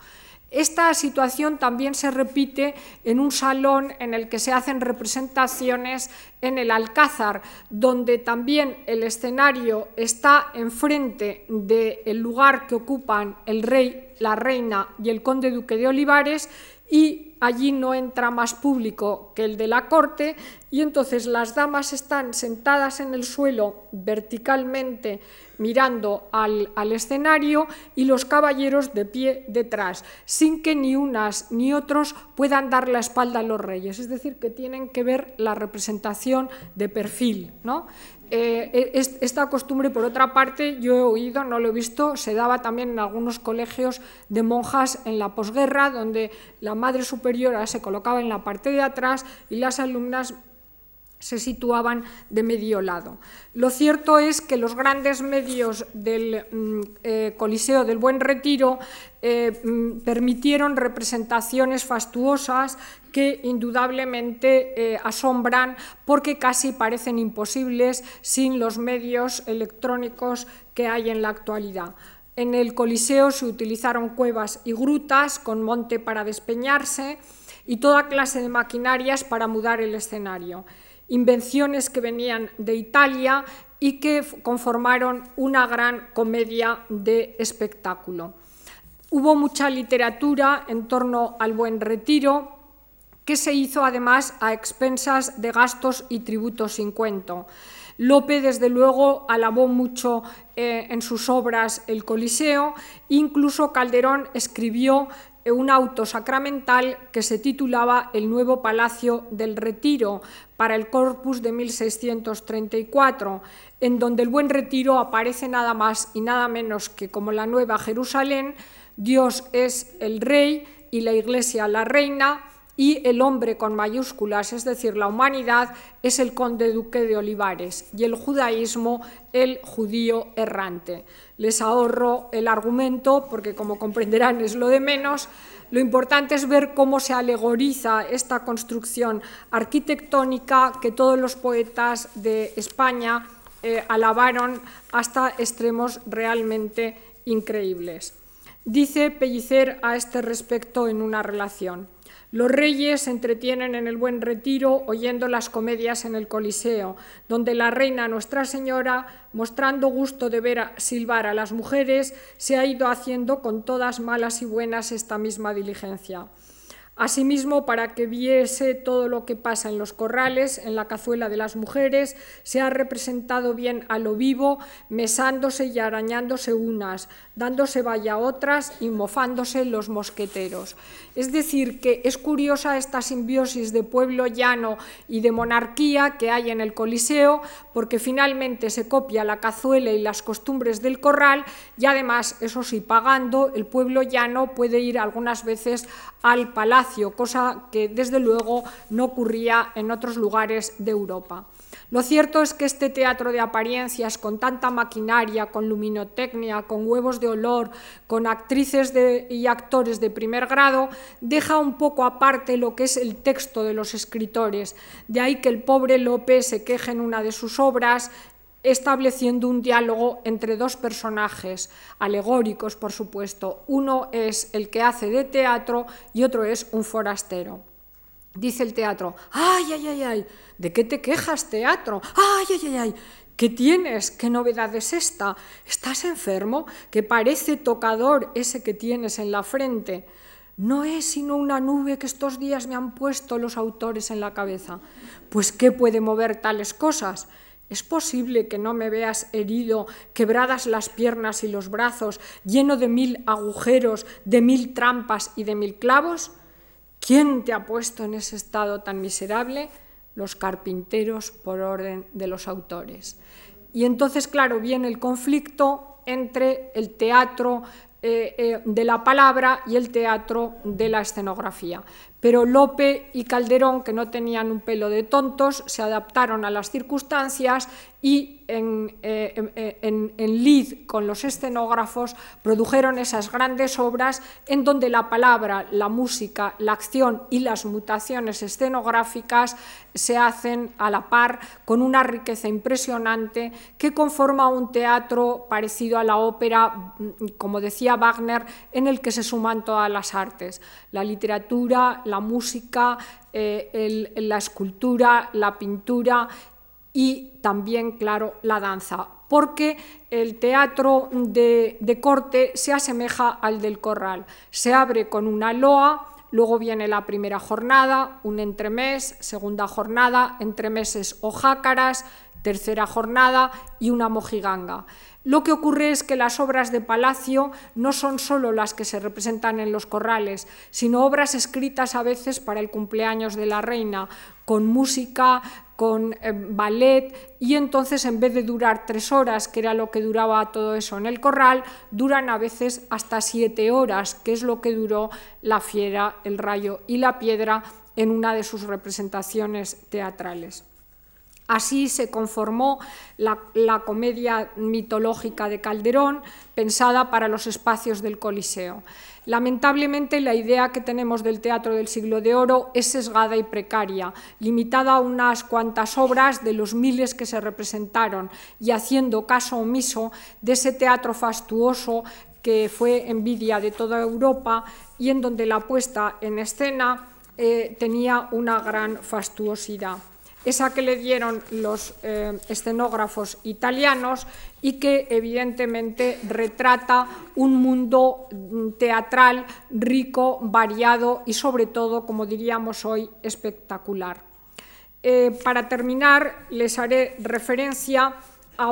Esta situación también se repite en un salón en el que se hacen representaciones en el Alcázar, donde también el escenario está enfrente del lugar que ocupan el rey, la reina y el conde duque de Olivares y allí no entra más público que el de la corte y entonces las damas están sentadas en el suelo verticalmente mirando al, escenario y los caballeros de pie detrás, sin que ni unas ni otros puedan dar la espalda a los reyes, es decir, que tienen que ver la representación de perfil. ¿no? Eh, esta costumbre, por otra parte, yo he oído, no lo he visto, se daba también en algunos colegios de monjas en la posguerra, donde la madre superiora se colocaba en la parte de atrás y las alumnas se situaban de medio lado. Lo cierto es que los grandes medios del mm, eh, Coliseo del Buen Retiro eh, mm, permitieron representaciones fastuosas que indudablemente eh, asombran porque casi parecen imposibles sin los medios electrónicos que hay en la actualidad. En el Coliseo se utilizaron cuevas y grutas con monte para despeñarse y toda clase de maquinarias para mudar el escenario invenciones que venían de Italia y que conformaron una gran comedia de espectáculo. Hubo mucha literatura en torno al buen retiro, que se hizo además a expensas de gastos y tributos sin cuento. Lope, desde luego, alabó mucho eh, en sus obras el Coliseo, incluso Calderón escribió un auto sacramental que se titulaba El nuevo Palacio del Retiro para el Corpus de 1634, en donde el Buen Retiro aparece nada más y nada menos que como la Nueva Jerusalén, Dios es el Rey y la Iglesia la Reina, y el hombre con mayúsculas, es decir, la humanidad, es el conde duque de Olivares y el judaísmo el judío errante. Les ahorro el argumento porque, como comprenderán, es lo de menos. Lo importante es ver cómo se alegoriza esta construcción arquitectónica que todos los poetas de España eh, alabaron hasta extremos realmente increíbles. Dice Pellicer a este respecto en una relación. Los reyes se entretienen en el buen retiro oyendo las comedias en el Coliseo, donde la reina Nuestra Señora, mostrando gusto de ver silbar a las mujeres, se ha ido haciendo con todas malas y buenas esta misma diligencia. Asimismo, para que viese todo lo que pasa en los corrales, en la cazuela de las mujeres, se ha representado bien a lo vivo, mesándose y arañándose unas, dándose valla a otras y mofándose los mosqueteros. Es decir, que es curiosa esta simbiosis de pueblo llano y de monarquía que hay en el Coliseo, porque finalmente se copia la cazuela y las costumbres del corral y además, eso sí, pagando, el pueblo llano puede ir algunas veces al palacio, cosa que desde luego no ocurría en otros lugares de Europa. Lo cierto es que este teatro de apariencias, con tanta maquinaria, con luminotecnia, con huevos de con actrices y actores de primer grado, deja un poco aparte lo que es el texto de los escritores. De ahí que el pobre Lope se queje en una de sus obras estableciendo un diálogo entre dos personajes alegóricos, por supuesto. Uno es el que hace de teatro y otro es un forastero. Dice el teatro, ay, ay, ay, ay, ¿de qué te quejas, teatro? Ay, ay, ay, ay, ¿qué tienes? ¿Qué novedad es esta? ¿Estás enfermo? Que parece tocador ese que tienes en la frente. No es sino una nube que estos días me han puesto los autores en la cabeza. Pues ¿qué puede mover tales cosas? ¿Es posible que no me veas herido, quebradas las piernas y los brazos, lleno de mil agujeros, de mil trampas y de mil clavos? ¿Quién te ha puesto en ese estado tan miserable? Los carpinteros por orden de los autores. Y entonces, claro, viene el conflicto entre el teatro eh, eh, de la palabra y el teatro de la escenografía. Pero Lope y Calderón, que no tenían un pelo de tontos, se adaptaron a las circunstancias y en, eh, en, lid con los escenógrafos produjeron esas grandes obras en donde la palabra, la música, la acción y las mutaciones escenográficas se hacen a la par con una riqueza impresionante que conforma un teatro parecido a la ópera, como decía Wagner, en el que se suman todas las artes, la literatura, la música, eh, la escultura, la pintura y también, claro, la danza, porque el teatro de, de, corte se asemeja al del corral. Se abre con una loa, luego viene la primera jornada, un entremés, segunda jornada, entremeses o jácaras, tercera jornada y una mojiganga. Lo que ocurre es que las obras de palacio no son solo las que se representan en los corrales, sino obras escritas a veces para el cumpleaños de la reina, con música, con eh, ballet, y entonces en vez de durar tres horas, que era lo que duraba todo eso en el corral, duran a veces hasta siete horas, que es lo que duró la fiera, el rayo y la piedra en una de sus representaciones teatrales. Así se conformó la, comedia mitológica de Calderón, pensada para los espacios del Coliseo. Lamentablemente, la idea que tenemos del teatro del siglo de oro es sesgada y precaria, limitada a unas cuantas obras de los miles que se representaron y haciendo caso omiso de ese teatro fastuoso que fue envidia de toda Europa y en donde la puesta en escena eh, tenía una gran fastuosidad esa que le dieron los eh, escenógrafos italianos y que evidentemente retrata un mundo mm, teatral rico, variado y sobre todo, como diríamos hoy, espectacular. Eh, para terminar, les haré referencia a, a,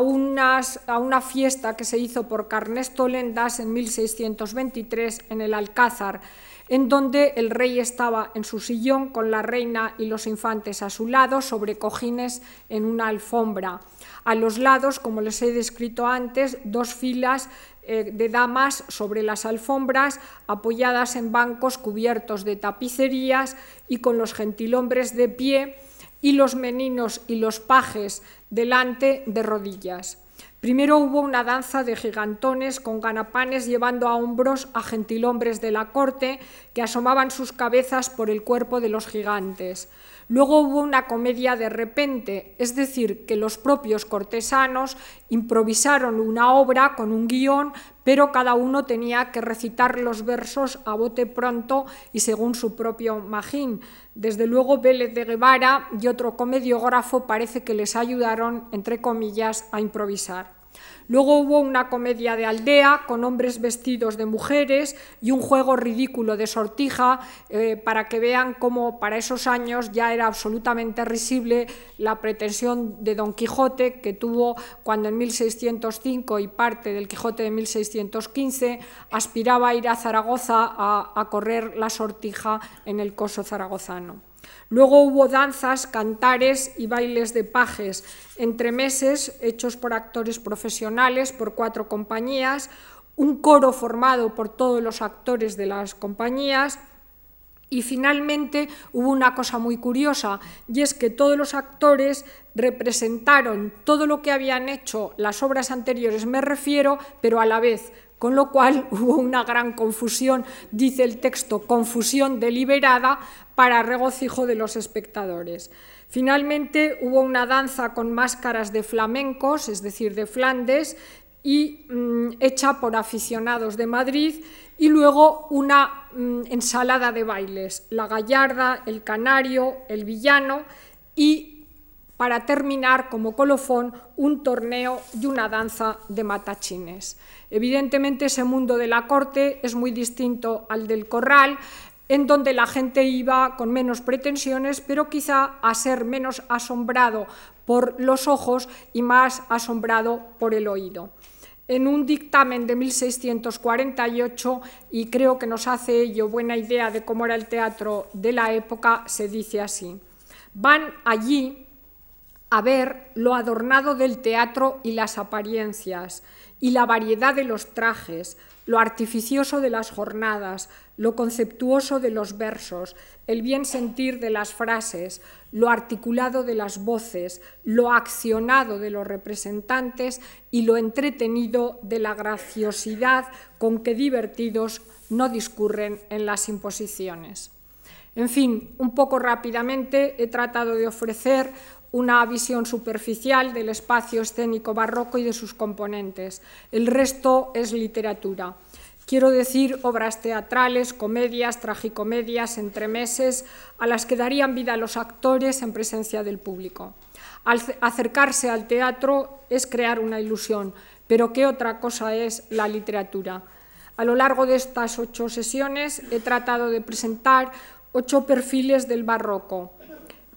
una fiesta que se hizo por Carnesto Lendas en 1623 en el Alcázar, en donde el rey estaba en su sillón con la reina y los infantes a su lado sobre cojines en una alfombra. A los lados, como les he descrito antes, dos filas eh, de damas sobre las alfombras, apoyadas en bancos cubiertos de tapicerías y con los gentilhombres de pie y los meninos y los pajes delante de rodillas. Primero hubo una danza de gigantones con ganapanes llevando a hombros a gentilhombres de la corte que asomaban sus cabezas por el cuerpo de los gigantes. Luego hubo una comedia de repente, es decir, que los propios cortesanos improvisaron una obra con un guion, pero cada uno tenía que recitar los versos a bote pronto y según su propio magín. Desde luego Vélez de Guevara y otro comediógrafo parece que les ayudaron, entre comillas, a improvisar. Luego hubo una comedia de aldea con hombres vestidos de mujeres y un juego ridículo de sortija eh, para que vean cómo para esos años ya era absolutamente risible la pretensión de Don Quijote que tuvo cuando en 1605 y parte del Quijote de 1615 aspiraba a ir a Zaragoza a, a correr la sortija en el coso zaragozano. Luego hubo danzas, cantares y bailes de pajes, entre meses hechos por actores profesionales, por cuatro compañías, un coro formado por todos los actores de las compañías, y finalmente hubo una cosa muy curiosa, y es que todos los actores representaron todo lo que habían hecho. Las obras anteriores, me refiero, pero a la vez, con lo cual hubo una gran confusión, dice el texto, confusión deliberada para regocijo de los espectadores. Finalmente hubo una danza con máscaras de flamencos, es decir, de Flandes, y mm, hecha por aficionados de Madrid, y luego una mm, ensalada de bailes, la gallarda, el canario, el villano, y para terminar como colofón un torneo y una danza de matachines. Evidentemente ese mundo de la corte es muy distinto al del corral, en donde la gente iba con menos pretensiones, pero quizá a ser menos asombrado por los ojos y más asombrado por el oído. En un dictamen de 1648, y creo que nos hace ello buena idea de cómo era el teatro de la época, se dice así. Van allí a ver lo adornado del teatro y las apariencias, y la variedad de los trajes, lo artificioso de las jornadas, lo conceptuoso de los versos, el bien sentir de las frases, lo articulado de las voces, lo accionado de los representantes y lo entretenido de la graciosidad con que divertidos no discurren en las imposiciones. En fin, un poco rápidamente he tratado de ofrecer una visión superficial del espacio escénico barroco y de sus componentes. El resto es literatura. Quiero decir obras teatrales, comedias, tragicomedias, entremeses, a las que darían vida los actores en presencia del público. Acercarse al teatro es crear una ilusión, pero ¿qué otra cosa es la literatura? A lo largo de estas ocho sesiones he tratado de presentar ocho perfiles del barroco,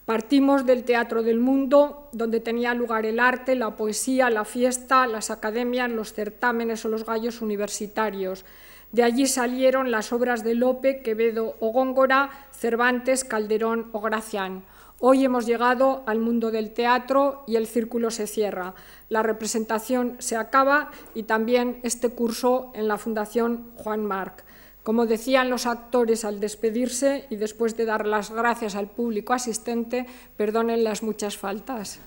Partimos del teatro del mundo, donde tenía lugar el arte, la poesía, la fiesta, las academias, los certámenes o los gallos universitarios. De allí salieron las obras de Lope, Quevedo o Góngora, Cervantes, Calderón o Gracián. Hoy hemos llegado al mundo del teatro y el círculo se cierra. La representación se acaba y también este curso en la Fundación Juan Marc. Como decían los actores al despedirse y después de dar las gracias al público asistente, perdonen las muchas faltas.